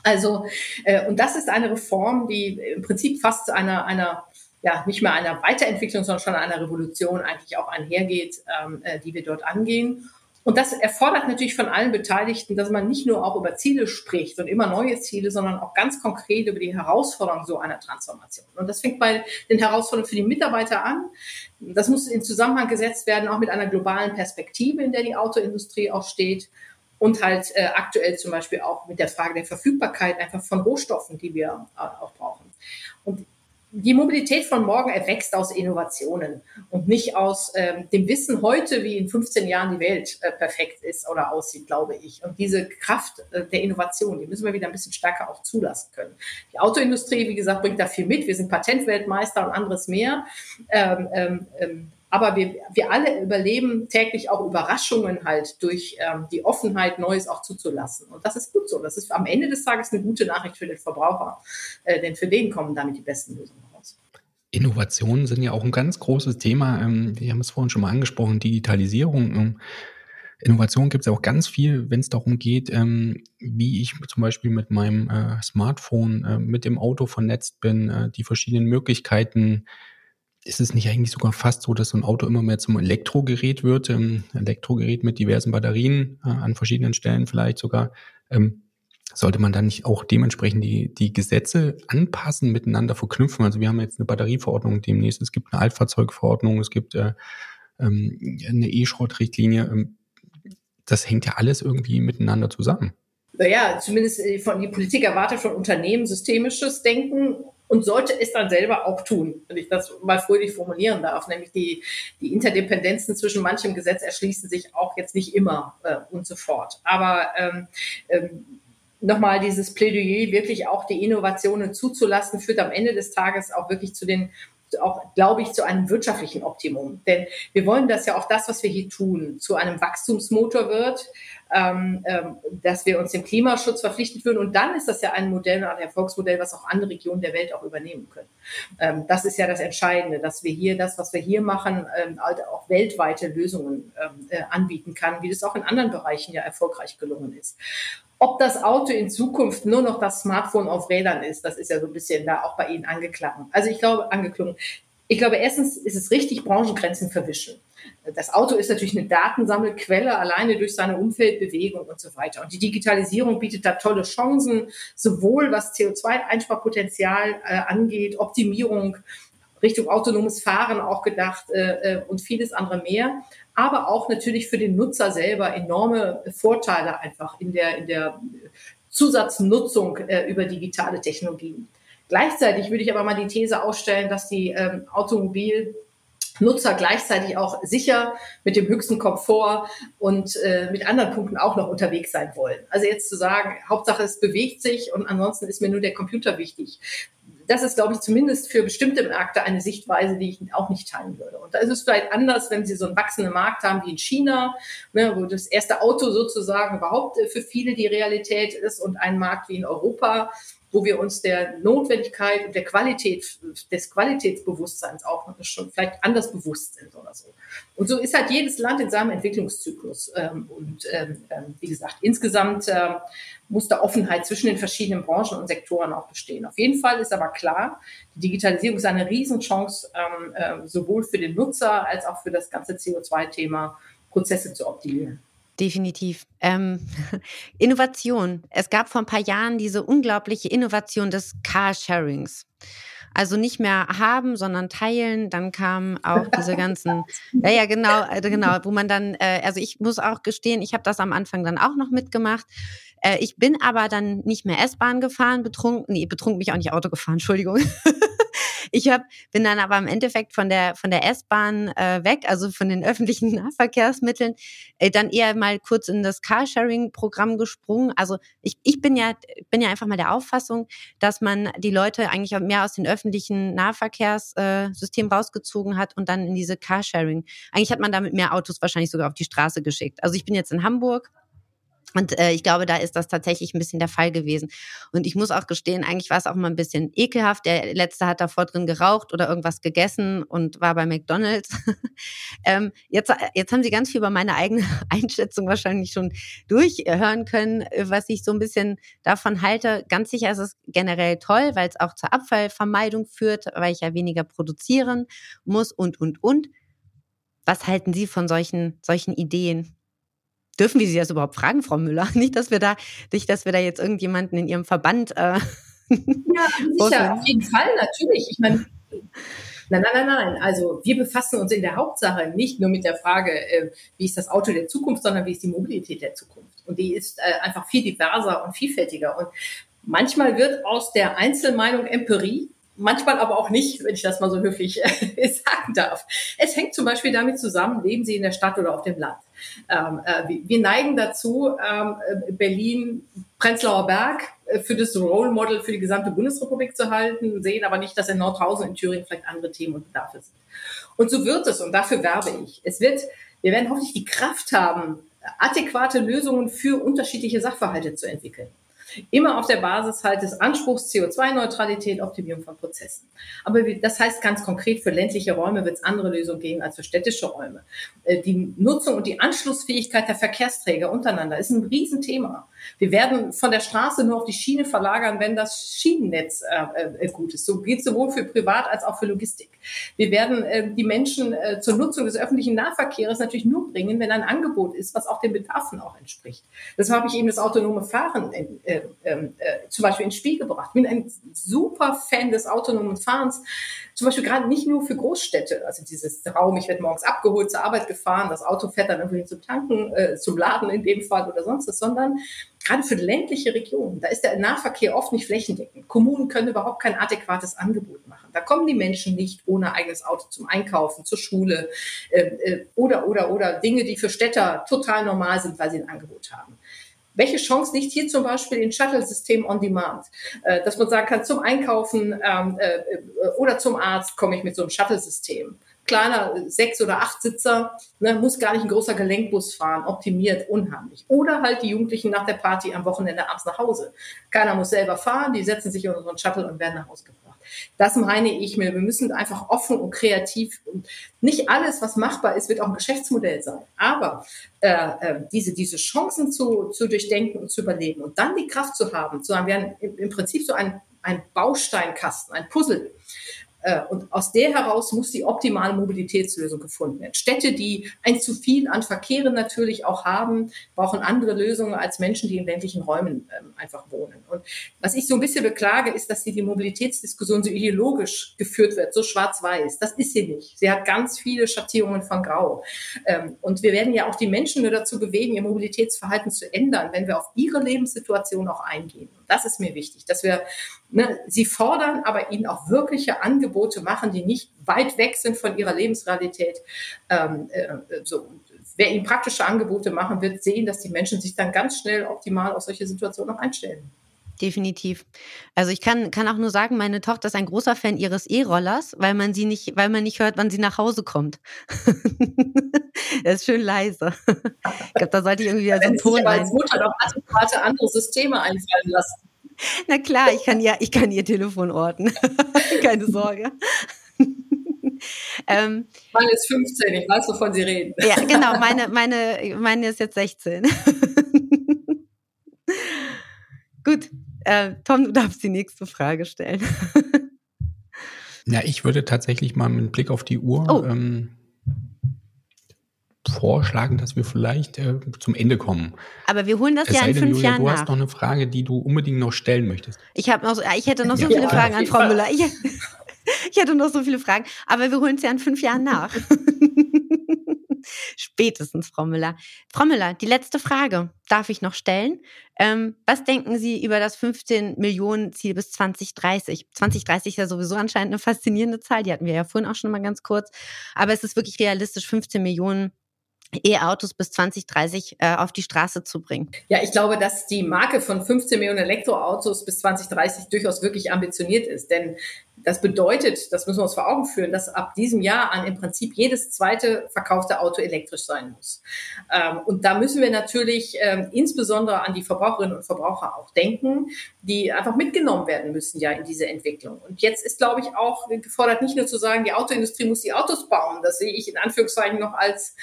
Speaker 4: Also, äh, und das ist eine Reform, die im Prinzip fast zu einer, einer ja, nicht mehr einer Weiterentwicklung, sondern schon einer Revolution eigentlich auch einhergeht, ähm, äh, die wir dort angehen. Und das erfordert natürlich von allen Beteiligten, dass man nicht nur auch über Ziele spricht und immer neue Ziele, sondern auch ganz konkret über die Herausforderungen so einer Transformation. Und das fängt bei den Herausforderungen für die Mitarbeiter an. Das muss in Zusammenhang gesetzt werden, auch mit einer globalen Perspektive, in der die Autoindustrie auch steht. Und halt äh, aktuell zum Beispiel auch mit der Frage der Verfügbarkeit einfach von Rohstoffen, die wir äh, auch brauchen. Und die Mobilität von morgen erwächst aus Innovationen und nicht aus ähm, dem Wissen heute, wie in 15 Jahren die Welt äh, perfekt ist oder aussieht, glaube ich. Und diese Kraft äh, der Innovation, die müssen wir wieder ein bisschen stärker auch zulassen können. Die Autoindustrie, wie gesagt, bringt da viel mit. Wir sind Patentweltmeister und anderes mehr. Ähm, ähm, ähm aber wir, wir alle überleben täglich auch Überraschungen halt durch ähm, die Offenheit, Neues auch zuzulassen. Und das ist gut so. Das ist am Ende des Tages eine gute Nachricht für den Verbraucher, äh, denn für den kommen damit die besten Lösungen raus.
Speaker 2: Innovationen sind ja auch ein ganz großes Thema. Ähm, wir haben es vorhin schon mal angesprochen, Digitalisierung. Ähm, Innovation gibt es auch ganz viel, wenn es darum geht, ähm, wie ich zum Beispiel mit meinem äh, Smartphone äh, mit dem Auto vernetzt bin, äh, die verschiedenen Möglichkeiten, ist es nicht eigentlich sogar fast so, dass so ein Auto immer mehr zum Elektrogerät wird? Ähm, Elektrogerät mit diversen Batterien äh, an verschiedenen Stellen vielleicht sogar. Ähm, sollte man dann nicht auch dementsprechend die, die Gesetze anpassen, miteinander verknüpfen? Also wir haben jetzt eine Batterieverordnung demnächst, es gibt eine Altfahrzeugverordnung, es gibt äh, ähm, eine E-Schrott-Richtlinie. Ähm, das hängt ja alles irgendwie miteinander zusammen.
Speaker 4: Naja, zumindest äh, von die Politik erwartet von Unternehmen systemisches Denken und sollte es dann selber auch tun, wenn ich das mal fröhlich formulieren darf. Nämlich die, die Interdependenzen zwischen manchem Gesetz erschließen sich auch jetzt nicht immer äh, und sofort. Aber ähm, ähm, nochmal dieses Plädoyer, wirklich auch die Innovationen zuzulassen, führt am Ende des Tages auch wirklich zu den auch, glaube ich, zu einem wirtschaftlichen Optimum. Denn wir wollen, dass ja auch das, was wir hier tun, zu einem Wachstumsmotor wird, ähm, ähm, dass wir uns dem Klimaschutz verpflichtet fühlen. Und dann ist das ja ein Modell, ein Erfolgsmodell, was auch andere Regionen der Welt auch übernehmen können. Ähm, das ist ja das Entscheidende, dass wir hier das, was wir hier machen, ähm, halt auch weltweite Lösungen ähm, äh, anbieten kann, wie das auch in anderen Bereichen ja erfolgreich gelungen ist. Ob das Auto in Zukunft nur noch das Smartphone auf Rädern ist, das ist ja so ein bisschen da auch bei Ihnen angeklungen. Also ich glaube, angeklungen. Ich glaube, erstens ist es richtig, Branchengrenzen verwischen. Das Auto ist natürlich eine Datensammelquelle, alleine durch seine Umfeldbewegung und so weiter. Und die Digitalisierung bietet da tolle Chancen, sowohl was CO2-Einsparpotenzial äh, angeht, Optimierung Richtung autonomes Fahren auch gedacht äh, äh und vieles andere mehr aber auch natürlich für den Nutzer selber enorme Vorteile einfach in der, in der Zusatznutzung äh, über digitale Technologien. Gleichzeitig würde ich aber mal die These ausstellen, dass die ähm, Automobil Nutzer gleichzeitig auch sicher mit dem höchsten Komfort und äh, mit anderen Punkten auch noch unterwegs sein wollen. Also jetzt zu sagen, Hauptsache es bewegt sich und ansonsten ist mir nur der Computer wichtig das ist, glaube ich, zumindest für bestimmte Märkte eine Sichtweise, die ich auch nicht teilen würde. Und da ist es vielleicht anders, wenn Sie so einen wachsenden Markt haben wie in China, ne, wo das erste Auto sozusagen überhaupt äh, für viele die Realität ist und ein Markt wie in Europa, wo wir uns der Notwendigkeit und der Qualität, des Qualitätsbewusstseins auch schon vielleicht anders bewusst sind oder so. Und so ist halt jedes Land in seinem Entwicklungszyklus. Ähm, und ähm, ähm, wie gesagt, insgesamt muss da Offenheit zwischen den verschiedenen Branchen und Sektoren auch bestehen. Auf jeden Fall ist aber klar, die Digitalisierung ist eine Riesenchance, sowohl für den Nutzer als auch für das ganze CO2-Thema, Prozesse zu optimieren.
Speaker 3: Definitiv. Ähm, Innovation. Es gab vor ein paar Jahren diese unglaubliche Innovation des Carsharings. Also nicht mehr haben, sondern teilen. Dann kamen auch diese ganzen, ja, ja, genau, äh, genau, wo man dann, äh, also ich muss auch gestehen, ich habe das am Anfang dann auch noch mitgemacht. Äh, ich bin aber dann nicht mehr S-Bahn gefahren, betrunken, nee, betrunken mich auch nicht Auto gefahren, Entschuldigung. Ich hab, bin dann aber im Endeffekt von der, von der S-Bahn äh, weg, also von den öffentlichen Nahverkehrsmitteln, äh, dann eher mal kurz in das Carsharing-Programm gesprungen. Also ich, ich bin ja, bin ja einfach mal der Auffassung, dass man die Leute eigentlich mehr aus den öffentlichen Nahverkehrssystemen äh, rausgezogen hat und dann in diese Carsharing. Eigentlich hat man damit mehr Autos wahrscheinlich sogar auf die Straße geschickt. Also ich bin jetzt in Hamburg und äh, ich glaube, da ist das tatsächlich ein bisschen der Fall gewesen. Und ich muss auch gestehen, eigentlich war es auch mal ein bisschen ekelhaft. Der letzte hat davor drin geraucht oder irgendwas gegessen und war bei McDonalds. ähm, jetzt, jetzt haben Sie ganz viel über meine eigene Einschätzung wahrscheinlich schon durchhören können, was ich so ein bisschen davon halte. Ganz sicher ist es generell toll, weil es auch zur Abfallvermeidung führt, weil ich ja weniger produzieren muss und, und, und. Was halten Sie von solchen, solchen Ideen? Dürfen wir Sie das überhaupt fragen, Frau Müller? Nicht, dass wir da, nicht, dass wir da jetzt irgendjemanden in Ihrem Verband. Äh,
Speaker 4: ja, sicher, auf jeden Fall, natürlich. Ich meine, Nein, nein, nein, nein. Also wir befassen uns in der Hauptsache nicht nur mit der Frage, äh, wie ist das Auto der Zukunft, sondern wie ist die Mobilität der Zukunft. Und die ist äh, einfach viel diverser und vielfältiger. Und manchmal wird aus der Einzelmeinung Empirie manchmal aber auch nicht, wenn ich das mal so höflich äh, sagen darf. Es hängt zum Beispiel damit zusammen, leben Sie in der Stadt oder auf dem Land. Ähm, äh, wir neigen dazu, ähm, äh, Berlin, Prenzlauer Berg äh, für das Role Model für die gesamte Bundesrepublik zu halten, sehen aber nicht, dass in Nordhausen in Thüringen vielleicht andere Themen und Bedarfe sind. Und so wird es und dafür werbe ich. Es wird, wir werden hoffentlich die Kraft haben, adäquate Lösungen für unterschiedliche Sachverhalte zu entwickeln. Immer auf der Basis halt des Anspruchs CO2-Neutralität, Optimierung von Prozessen. Aber das heißt ganz konkret, für ländliche Räume wird es andere Lösungen geben als für städtische Räume. Äh, die Nutzung und die Anschlussfähigkeit der Verkehrsträger untereinander ist ein Riesenthema. Wir werden von der Straße nur auf die Schiene verlagern, wenn das Schienennetz äh, äh, gut ist. So geht sowohl für Privat als auch für Logistik. Wir werden äh, die Menschen äh, zur Nutzung des öffentlichen Nahverkehrs natürlich nur bringen, wenn ein Angebot ist, was auch den Bedarfen auch entspricht. Deshalb habe ich eben das autonome Fahren äh, ähm, äh, zum Beispiel ins Spiel gebracht. Ich bin ein super Fan des autonomen Fahrens, zum Beispiel gerade nicht nur für Großstädte, also dieses Raum, ich werde morgens abgeholt, zur Arbeit gefahren, das Auto fährt dann irgendwie zum Tanken, äh, zum Laden in dem Fall oder sonst was, sondern gerade für ländliche Regionen, da ist der Nahverkehr oft nicht flächendeckend. Kommunen können überhaupt kein adäquates Angebot machen. Da kommen die Menschen nicht ohne eigenes Auto zum Einkaufen, zur Schule äh, äh, oder, oder, oder Dinge, die für Städter total normal sind, weil sie ein Angebot haben. Welche Chance liegt hier zum Beispiel in Shuttle-System on Demand? Äh, dass man sagen kann, zum Einkaufen ähm, äh, oder zum Arzt komme ich mit so einem Shuttle-System kleiner sechs oder acht Sitzer, ne, muss gar nicht ein großer Gelenkbus fahren, optimiert, unheimlich. Oder halt die Jugendlichen nach der Party am Wochenende abends nach Hause. Keiner muss selber fahren, die setzen sich in unseren Shuttle und werden nach Hause gebracht. Das meine ich mir. Wir müssen einfach offen und kreativ. Und nicht alles, was machbar ist, wird auch ein Geschäftsmodell sein. Aber äh, äh, diese, diese Chancen zu, zu durchdenken und zu überleben und dann die Kraft zu haben, zu haben, wir haben im, im Prinzip so ein, ein Bausteinkasten, ein Puzzle und aus der heraus muss die optimale Mobilitätslösung gefunden werden. Städte, die ein zu viel an Verkehren natürlich auch haben, brauchen andere Lösungen als Menschen, die in ländlichen Räumen ähm, einfach wohnen. Und was ich so ein bisschen beklage, ist, dass die, die Mobilitätsdiskussion so ideologisch geführt wird, so schwarz-weiß. Das ist sie nicht. Sie hat ganz viele Schattierungen von Grau. Ähm, und wir werden ja auch die Menschen nur dazu bewegen, ihr Mobilitätsverhalten zu ändern, wenn wir auf ihre Lebenssituation auch eingehen. Das ist mir wichtig, dass wir ne, sie fordern, aber ihnen auch wirkliche Angebote machen, die nicht weit weg sind von ihrer Lebensrealität. Ähm, äh, so. Wer ihnen praktische Angebote machen wird, sehen, dass die Menschen sich dann ganz schnell optimal auf solche Situationen auch einstellen.
Speaker 3: Definitiv. Also ich kann, kann auch nur sagen, meine Tochter ist ein großer Fan ihres E-Rollers, weil man sie nicht, weil man nicht hört, wann sie nach Hause kommt. er ist schön leise. Ich glaube, da sollte ich irgendwie so einen Ton
Speaker 4: als Mutter doch adäquate andere Systeme einfallen lassen.
Speaker 3: Na klar, ich kann ja, ich kann ihr Telefon orten. Keine Sorge.
Speaker 4: ähm, meine ist 15, ich weiß, wovon Sie reden.
Speaker 3: ja, genau, meine, meine, meine ist jetzt 16. Gut, äh, Tom, du darfst die nächste Frage stellen.
Speaker 2: ja, ich würde tatsächlich mal mit Blick auf die Uhr oh. ähm, vorschlagen, dass wir vielleicht äh, zum Ende kommen.
Speaker 3: Aber wir holen das es ja in fünf Julia, Jahren
Speaker 2: Du
Speaker 3: nach.
Speaker 2: hast noch eine Frage, die du unbedingt noch stellen möchtest.
Speaker 3: Ich habe noch, so, ich hätte noch so ja, viele ja, Fragen an Frau Müller. Ich, ich hätte noch so viele Fragen, aber wir holen es ja in fünf Jahren nach. Spätestens, Frau Müller. Frau Müller, die letzte Frage darf ich noch stellen. Ähm, was denken Sie über das 15 Millionen Ziel bis 2030? 2030 ist ja sowieso anscheinend eine faszinierende Zahl, die hatten wir ja vorhin auch schon mal ganz kurz. Aber es ist wirklich realistisch, 15 Millionen E-Autos bis 2030 äh, auf die Straße zu bringen?
Speaker 4: Ja, ich glaube, dass die Marke von 15 Millionen Elektroautos bis 2030 durchaus wirklich ambitioniert ist. Denn das bedeutet, das müssen wir uns vor Augen führen, dass ab diesem Jahr an im Prinzip jedes zweite verkaufte Auto elektrisch sein muss. Ähm, und da müssen wir natürlich ähm, insbesondere an die Verbraucherinnen und Verbraucher auch denken, die einfach mitgenommen werden müssen ja in diese Entwicklung. Und jetzt ist, glaube ich, auch gefordert, nicht nur zu sagen, die Autoindustrie muss die Autos bauen. Das sehe ich in Anführungszeichen noch als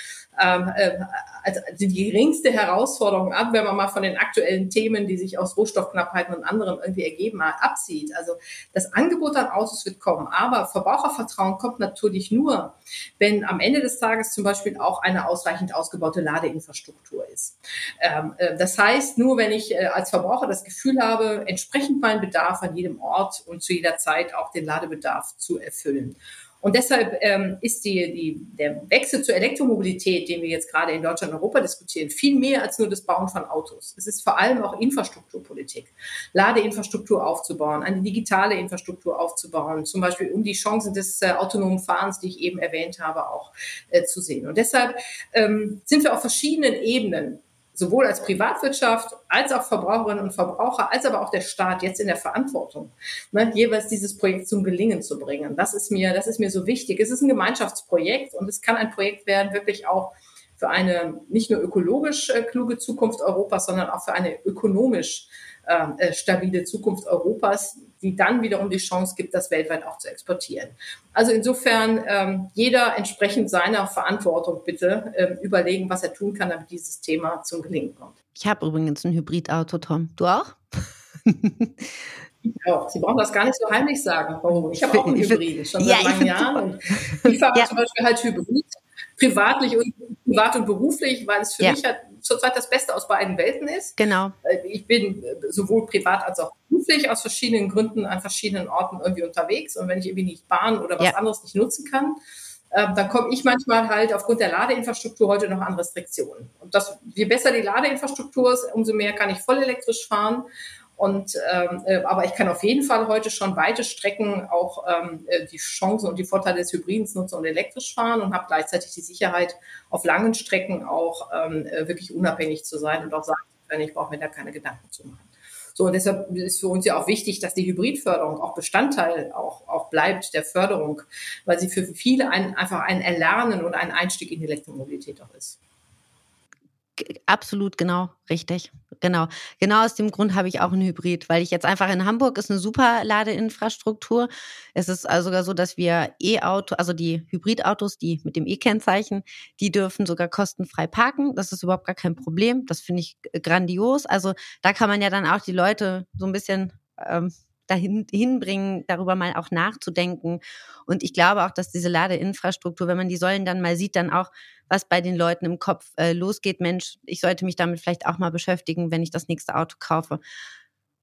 Speaker 4: ähm, äh, als die geringste Herausforderung ab, wenn man mal von den aktuellen Themen, die sich aus Rohstoffknappheiten und anderem irgendwie ergeben hat, absieht. Also das Angebot an Autos Autos wird kommen. Aber Verbrauchervertrauen kommt natürlich nur, wenn am Ende des Tages zum Beispiel auch eine ausreichend ausgebaute Ladeinfrastruktur ist. Ähm, äh, das heißt, nur wenn ich äh, als Verbraucher das Gefühl habe, entsprechend meinen Bedarf an jedem Ort und zu jeder Zeit auch den Ladebedarf zu erfüllen. Und deshalb ähm, ist die, die, der Wechsel zur Elektromobilität, den wir jetzt gerade in Deutschland und Europa diskutieren, viel mehr als nur das Bauen von Autos. Es ist vor allem auch Infrastrukturpolitik. Ladeinfrastruktur aufzubauen, eine digitale Infrastruktur aufzubauen, zum Beispiel um die Chancen des äh, autonomen Fahrens, die ich eben erwähnt habe, auch äh, zu sehen. Und deshalb ähm, sind wir auf verschiedenen Ebenen sowohl als Privatwirtschaft als auch Verbraucherinnen und Verbraucher, als aber auch der Staat jetzt in der Verantwortung, ne, jeweils dieses Projekt zum Gelingen zu bringen. Das ist mir, das ist mir so wichtig. Es ist ein Gemeinschaftsprojekt und es kann ein Projekt werden, wirklich auch für eine nicht nur ökologisch äh, kluge Zukunft Europas, sondern auch für eine ökonomisch ähm, äh, stabile Zukunft Europas, die dann wiederum die Chance gibt, das weltweit auch zu exportieren. Also insofern ähm, jeder entsprechend seiner Verantwortung bitte ähm, überlegen, was er tun kann, damit dieses Thema zum Gelingen kommt.
Speaker 3: Ich habe übrigens ein Hybridauto, Tom. Du auch?
Speaker 4: Ich auch. Sie brauchen das gar nicht so heimlich sagen. Warum? Ich habe auch ein Hybrid, schon seit ja, langen Jahren. Und ich fahre ja. zum Beispiel halt Hybrid, privatlich und, privat und beruflich, weil es für ja. mich halt zurzeit das Beste aus beiden Welten ist.
Speaker 3: Genau.
Speaker 4: Äh, ich bin äh, sowohl privat als auch beruflich aus verschiedenen Gründen an verschiedenen Orten irgendwie unterwegs. Und wenn ich irgendwie nicht Bahn oder was ja. anderes nicht nutzen kann, äh, dann komme ich manchmal halt aufgrund der Ladeinfrastruktur heute noch an Restriktionen. Und das, je besser die Ladeinfrastruktur ist, umso mehr kann ich voll elektrisch fahren. Und ähm, äh, aber ich kann auf jeden Fall heute schon weite Strecken auch ähm, äh, die Chancen und die Vorteile des Hybriden nutzen und elektrisch fahren und habe gleichzeitig die Sicherheit, auf langen Strecken auch ähm, äh, wirklich unabhängig zu sein und auch sagen zu können, ich brauche mir da keine Gedanken zu machen. So, und deshalb ist für uns ja auch wichtig, dass die Hybridförderung auch Bestandteil auch, auch bleibt der Förderung, weil sie für viele ein, einfach ein Erlernen und ein Einstieg in die Elektromobilität auch ist.
Speaker 3: Absolut, genau, richtig. Genau. Genau aus dem Grund habe ich auch ein Hybrid, weil ich jetzt einfach in Hamburg ist eine super Ladeinfrastruktur. Es ist also sogar so, dass wir E-Auto, also die Hybridautos, die mit dem E-Kennzeichen, die dürfen sogar kostenfrei parken. Das ist überhaupt gar kein Problem. Das finde ich grandios. Also da kann man ja dann auch die Leute so ein bisschen ähm, dahin hinbringen, darüber mal auch nachzudenken. Und ich glaube auch, dass diese Ladeinfrastruktur, wenn man die Säulen dann mal sieht, dann auch, was bei den Leuten im Kopf äh, losgeht, Mensch, ich sollte mich damit vielleicht auch mal beschäftigen, wenn ich das nächste Auto kaufe.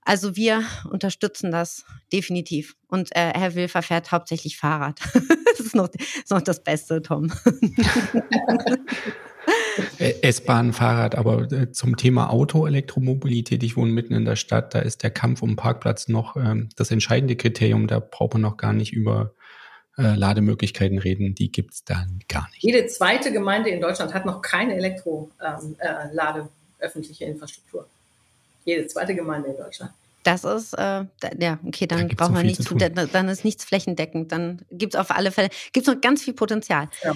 Speaker 3: Also wir unterstützen das definitiv. Und äh, Herr Wilfer fährt hauptsächlich Fahrrad. das ist noch, ist noch das Beste, Tom.
Speaker 2: Äh, S-Bahn, Fahrrad, aber äh, zum Thema Auto, Elektromobilität, ich wohne mitten in der Stadt, da ist der Kampf um Parkplatz noch ähm, das entscheidende Kriterium, da braucht man noch gar nicht über äh, Lademöglichkeiten reden, die gibt es dann gar nicht.
Speaker 4: Jede zweite Gemeinde in Deutschland hat noch keine Elektro-Lade, ähm, äh, öffentliche Infrastruktur. Jede zweite Gemeinde in Deutschland.
Speaker 3: Das ist, äh, ja, okay, dann da braucht man nichts, dann ist nichts flächendeckend. Dann gibt es auf alle Fälle, gibt noch ganz viel Potenzial. Ja.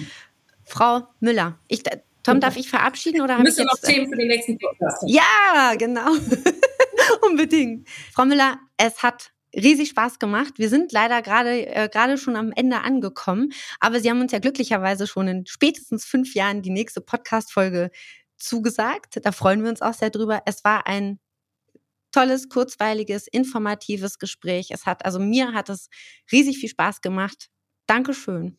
Speaker 3: Frau Müller, ich, Tom, darf ich verabschieden oder jetzt...
Speaker 4: noch Themen für den nächsten Podcast?
Speaker 3: Ja, genau. Unbedingt. Frau Müller, es hat riesig Spaß gemacht. Wir sind leider gerade äh, gerade schon am Ende angekommen, aber Sie haben uns ja glücklicherweise schon in spätestens fünf Jahren die nächste Podcast-Folge zugesagt. Da freuen wir uns auch sehr drüber. Es war ein tolles, kurzweiliges, informatives Gespräch. Es hat, also mir hat es riesig viel Spaß gemacht. Dankeschön.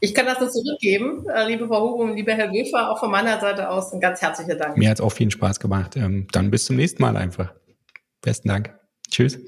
Speaker 4: Ich kann das nur zurückgeben, äh, liebe Frau und lieber Herr Wilfer, auch von meiner Seite aus ein ganz herzlicher Dank.
Speaker 2: Mir hat es auch viel Spaß gemacht. Ähm, dann bis zum nächsten Mal einfach. Besten Dank. Tschüss.